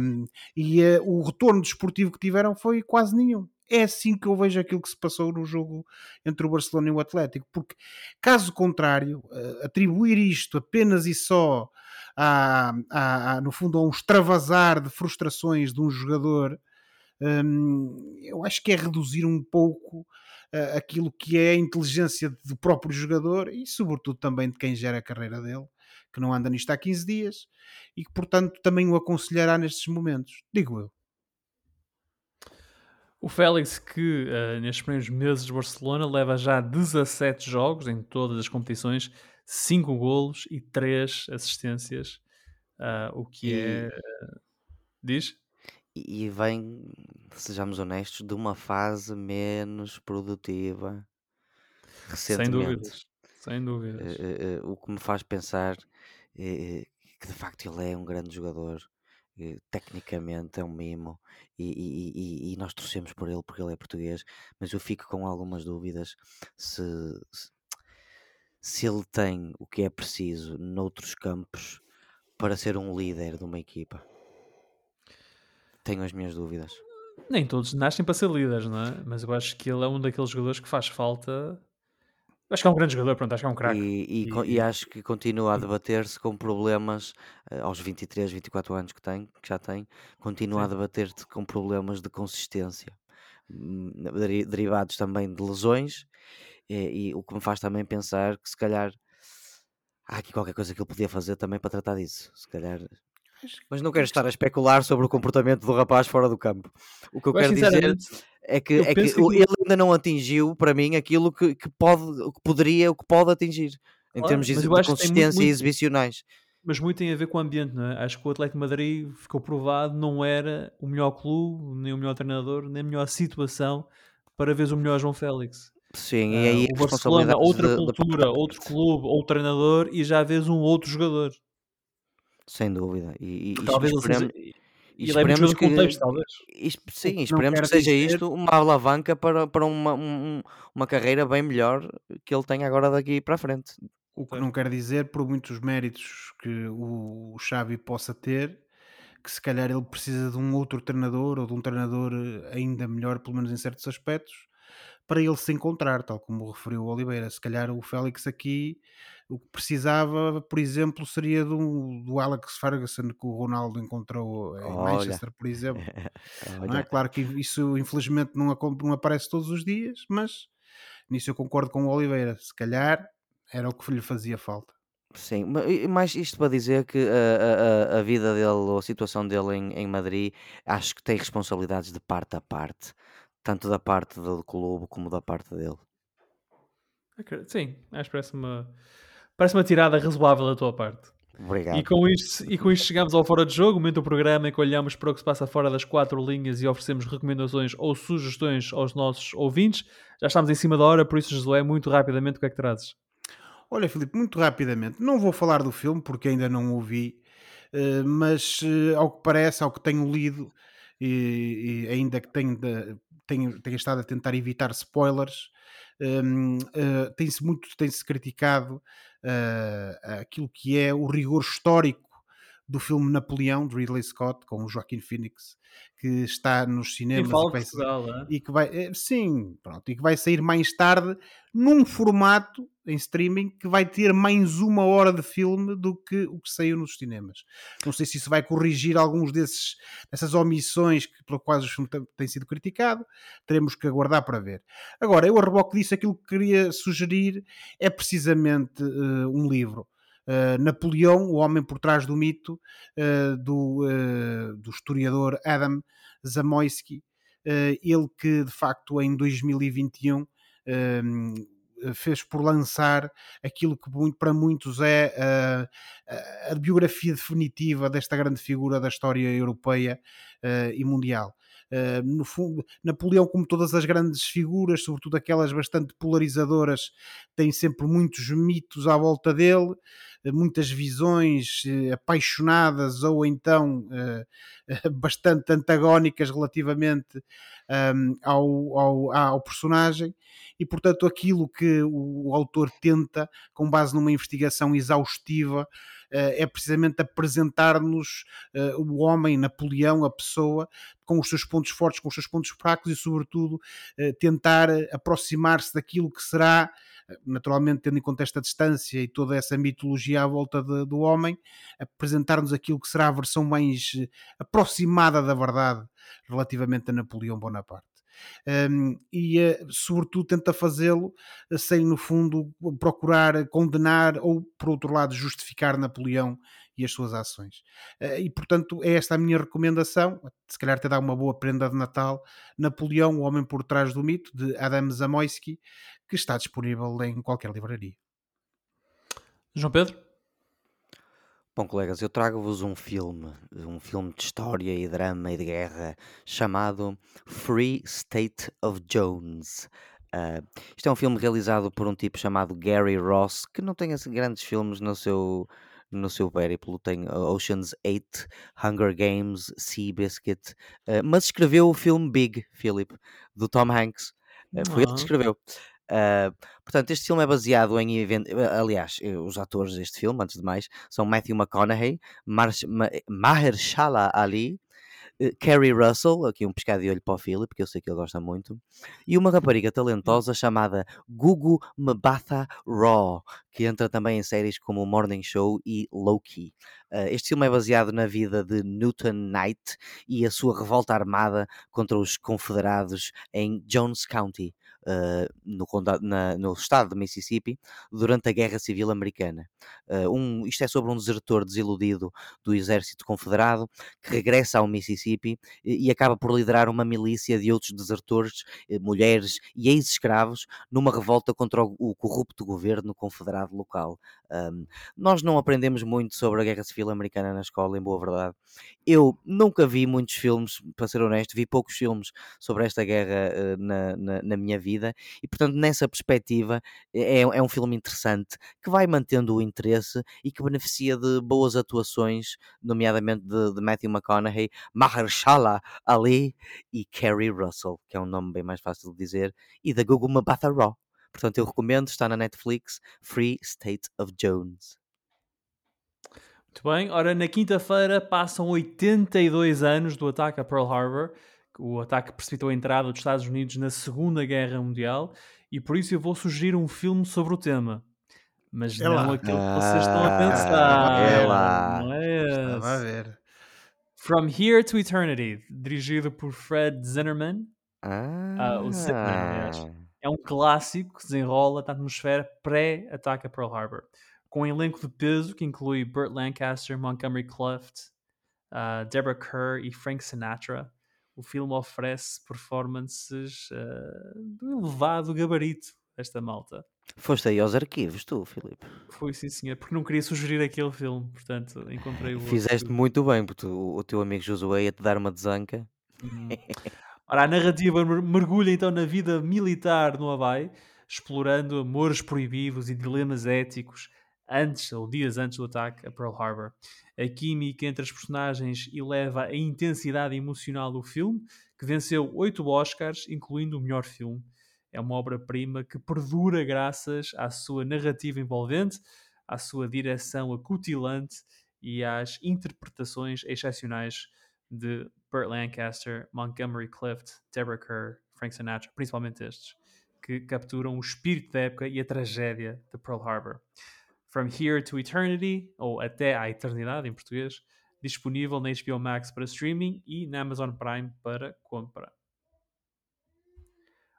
Um, e uh, o retorno desportivo que tiveram foi quase nenhum é assim que eu vejo aquilo que se passou no jogo entre o Barcelona e o Atlético, porque caso contrário, eh, atribuir isto apenas e só a, a, a no fundo, a um extravasar de frustrações de um jogador, hum, eu acho que é reduzir um pouco uh, aquilo que é a inteligência do próprio jogador e, sobretudo, também de quem gera a carreira dele, que não anda nisto há 15 dias e que, portanto, também o aconselhará nestes momentos, digo eu. O Félix, que uh, nestes primeiros meses de Barcelona leva já 17 jogos em todas as competições, 5 golos e 3 assistências, uh, o que e... é. Uh, diz? E vem, sejamos honestos, de uma fase menos produtiva recentemente. Sem dúvidas. Sem dúvidas. o que me faz pensar que de facto ele é um grande jogador tecnicamente é um mimo e, e, e, e nós torcemos por ele porque ele é português, mas eu fico com algumas dúvidas se, se, se ele tem o que é preciso noutros campos para ser um líder de uma equipa. Tenho as minhas dúvidas. Nem todos nascem para ser líderes, não é? Mas eu acho que ele é um daqueles jogadores que faz falta Acho que é um grande jogador, pronto, acho que é um craque. E, e, e, acho que continua a debater-se com problemas uh, aos 23, 24 anos que tem, que já tem, continua Sim. a debater-se com problemas de consistência, hum, derivados também de lesões, e, e, o que me faz também pensar que se calhar há aqui qualquer coisa que ele podia fazer também para tratar disso. Se calhar mas não quero estar a especular sobre o comportamento do rapaz fora do campo. O que eu, eu quero dizer é que, é que, que, ele ainda não atingiu, para mim, aquilo que, que, pode, que poderia, o que pode atingir em claro, termos de, de consistência e exibicionais. Mas muito tem a ver com o ambiente, não é? Acho que o Atlético Madrid ficou provado, não era o melhor clube, nem o melhor treinador, nem a melhor situação para ver o melhor João Félix. Sim, e aí uh, o Barcelona, outra de, cultura, de... outro clube, outro treinador e já vês um outro jogador. Sem dúvida. E, e talvez esperemos, seja, e esperemos que, contexto, talvez. sim, esperemos que seja dizer... isto uma alavanca para, para uma, um, uma carreira bem melhor que ele tenha agora daqui para a frente. O que não quer dizer, por muitos méritos que o Xavi possa ter, que se calhar ele precisa de um outro treinador ou de um treinador ainda melhor, pelo menos em certos aspectos, para ele se encontrar, tal como referiu o Oliveira. Se calhar o Félix aqui o que precisava, por exemplo, seria do, do Alex Ferguson que o Ronaldo encontrou em Olha. Manchester, por exemplo. não é claro que isso infelizmente não, não aparece todos os dias, mas nisso eu concordo com o Oliveira. Se calhar era o que lhe fazia falta. Sim, mas isto para dizer que a, a, a vida dele ou a situação dele em, em Madrid acho que tem responsabilidades de parte a parte, tanto da parte do clube como da parte dele. Sim, acho que parece uma, Parece uma tirada razoável da tua parte. Obrigado. E com isto, e com isto chegamos ao Fora de Jogo, momento do programa em que olhamos para o que se passa fora das quatro linhas e oferecemos recomendações ou sugestões aos nossos ouvintes. Já estamos em cima da hora, por isso, Josué, muito rapidamente, o que é que trazes? Olha, Filipe, muito rapidamente, não vou falar do filme porque ainda não o vi, eh, mas eh, ao que parece, ao que tenho lido, e, e ainda que tenho, de- tenho, tenho estado a tentar evitar spoilers, hum, eh, tem-se muito tem-se criticado eh, aquilo que é o rigor histórico do filme Napoleão, de Ridley Scott, com o Joaquin Phoenix, que está nos cinemas e fala que vai, Portugal, é? e que vai eh, sim, pronto, e que vai sair mais tarde num formato em streaming que vai ter mais uma hora de filme do que o que saiu nos cinemas. Não sei se isso vai corrigir alguns desses dessas omissões que, pelas quais o filme tem, sido criticado. Teremos que aguardar para ver. Agora, eu a reboque disso, aquilo que queria sugerir é precisamente eh, um livro. Uh, Napoleão, o homem por trás do mito, uh, do, uh, do historiador Adam Zamoyski, ele que de facto em 2021 fez por lançar aquilo que para muitos é a, biografia definitiva desta grande figura da história europeia e mundial. Uh, no fundo, Napoleão, como todas as grandes figuras, sobretudo aquelas bastante polarizadoras, tem sempre muitos mitos à volta dele, uh, muitas visões uh, apaixonadas ou então bastante antagónicas relativamente um, ao, ao, ao, personagem. E, portanto, aquilo que o autor tenta, com base numa investigação exaustiva, é precisamente apresentar-nos o homem, Napoleão, a pessoa, com os seus pontos fortes, com os seus pontos fracos e, sobretudo, tentar aproximar-se daquilo que será, naturalmente, tendo em conta esta distância e toda essa mitologia à volta de, do homem, apresentar-nos aquilo que será a versão mais aproximada da verdade relativamente a Napoleão Bonaparte. Um, e, uh, sobretudo, tenta fazê-lo sem, no fundo, procurar condenar ou, por outro lado, justificar Napoleão e as suas ações. Uh, e, portanto, é esta a minha recomendação. Se calhar te dá uma boa prenda de Natal. Napoleão, o homem por trás do mito, de Adam Zamoyski, que está disponível em qualquer livraria. João Pedro? Bom, colegas, eu trago-vos um filme, um filme de história e drama e de guerra chamado Free State of Jones. Uh, isto é um filme realizado por um tipo chamado Gary Ross, que não tem assim, grandes filmes no seu, no seu périplo. Tem Ocean's 8, Hunger Games, Seabiscuit, uh, mas escreveu o filme Big, Philip, do Tom Hanks. Uh, foi ele que escreveu. Uh, portanto, este filme é baseado em eventos. Aliás, eh, os atores deste filme, antes de mais, são Matthew McConaughey, Mar Mahershala Ali, uh, Kerry Russell, aqui um pescado de olho para o Philip, que eu sei que ele gosta muito, e uma rapariga talentosa chamada Gugu Mbatha Raw, que entra também em séries como Morning Show e Loki. Uh, este filme é baseado na vida de Newton Knight e a sua revolta armada contra os confederados em Jones County uh, no, condado, na, no estado de Mississippi durante a Guerra Civil Americana. Uh, um, isto é sobre um desertor desiludido do exército confederado que regressa ao Mississippi e, e acaba por liderar uma milícia de outros desertores, eh, mulheres e ex-escravos numa revolta contra o, o, corrupto governo confederado local. Um, nós não aprendemos muito sobre a Guerra Civil Americana na escola, em boa verdade. Eu nunca vi muitos filmes, para ser honesto, vi poucos filmes sobre esta guerra uh, na, na, na minha vida vida, e portanto, nessa perspectiva, é, é um filme interessante que vai mantendo o interesse e que beneficia de boas atuações, nomeadamente de, de Matthew McConaughey, Mahershala Ali e Kerry Russell, que é um nome bem mais fácil de dizer, e da Google Mabatha Raw. Portanto, eu recomendo, está na Netflix, Free State of Jones. Muito bem, ora, na quinta-feira passam 82 anos do ataque a Pearl Harbor o ataque precipitou a entrada dos Estados Unidos na Segunda Guerra Mundial e por isso eu vou sugerir um filme sobre o tema. Mas é não lá. aquilo que vocês estão a pensar. É lá. Não é Estava a ver. From Here to Eternity, dirigido por Fred Zinnerman. Ah. Uh, o Zinnerman, é um clássico que desenrola na atmosfera pré-ataque a Pearl Harbor, com um elenco de peso que inclui Burt Lancaster, Montgomery Clift, uh, Deborah Kerr e Frank Sinatra o filme oferece performances uh, do elevado gabarito desta malta. Foste aí aos arquivos, tu, Filipe. Foi sim, senhor, porque não queria sugerir aquele filme, portanto encontrei o. Fizeste muito bem, porque o, o teu amigo Josué ia te dar uma desanca. Hum. Ora, a narrativa mergulha então na vida militar no Havaí, explorando amores proibidos e dilemas éticos antes ou dias antes do ataque a Pearl Harbor. A química entre as personagens eleva a intensidade emocional do filme, que venceu oito Oscars, incluindo o melhor filme. É uma obra-prima que perdura graças à sua narrativa envolvente, à sua direção acutilante e às interpretações excepcionais de Burt Lancaster, Montgomery Clift, Deborah Kerr, Frank Sinatra, principalmente estes, que capturam o espírito da época e a tragédia de Pearl Harbor. From Here to Eternity, ou Até à Eternidade em português, disponível na HBO Max para streaming e na Amazon Prime para compra.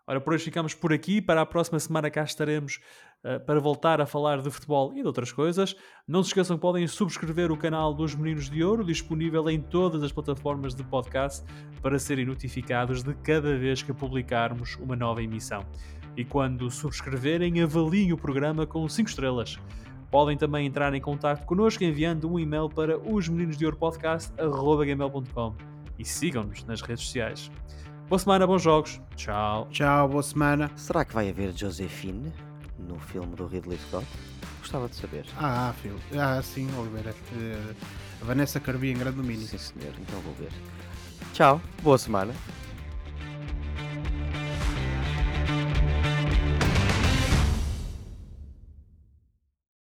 Ora, por hoje ficamos por aqui. Para a próxima semana cá estaremos uh, para voltar a falar de futebol e de outras coisas. Não se esqueçam que podem subscrever o canal dos Meninos de Ouro, disponível em todas as plataformas de podcast, para serem notificados de cada vez que publicarmos uma nova emissão. E quando subscreverem, avaliem o programa com 5 estrelas. Podem também entrar em contato connosco enviando um e-mail para os meninos de ouro podcast.gmail.com e sigam-nos nas redes sociais. Boa semana, bons jogos. Tchau. Tchau, boa semana. Será que vai haver Josephine no filme do Ridley Scott? Gostava de saber. Ah, filho. Ah, sim, Oliveira. Uh, Vanessa Carbi em grande domínio. Sim, senhor. Então vou ver. Tchau. Boa semana.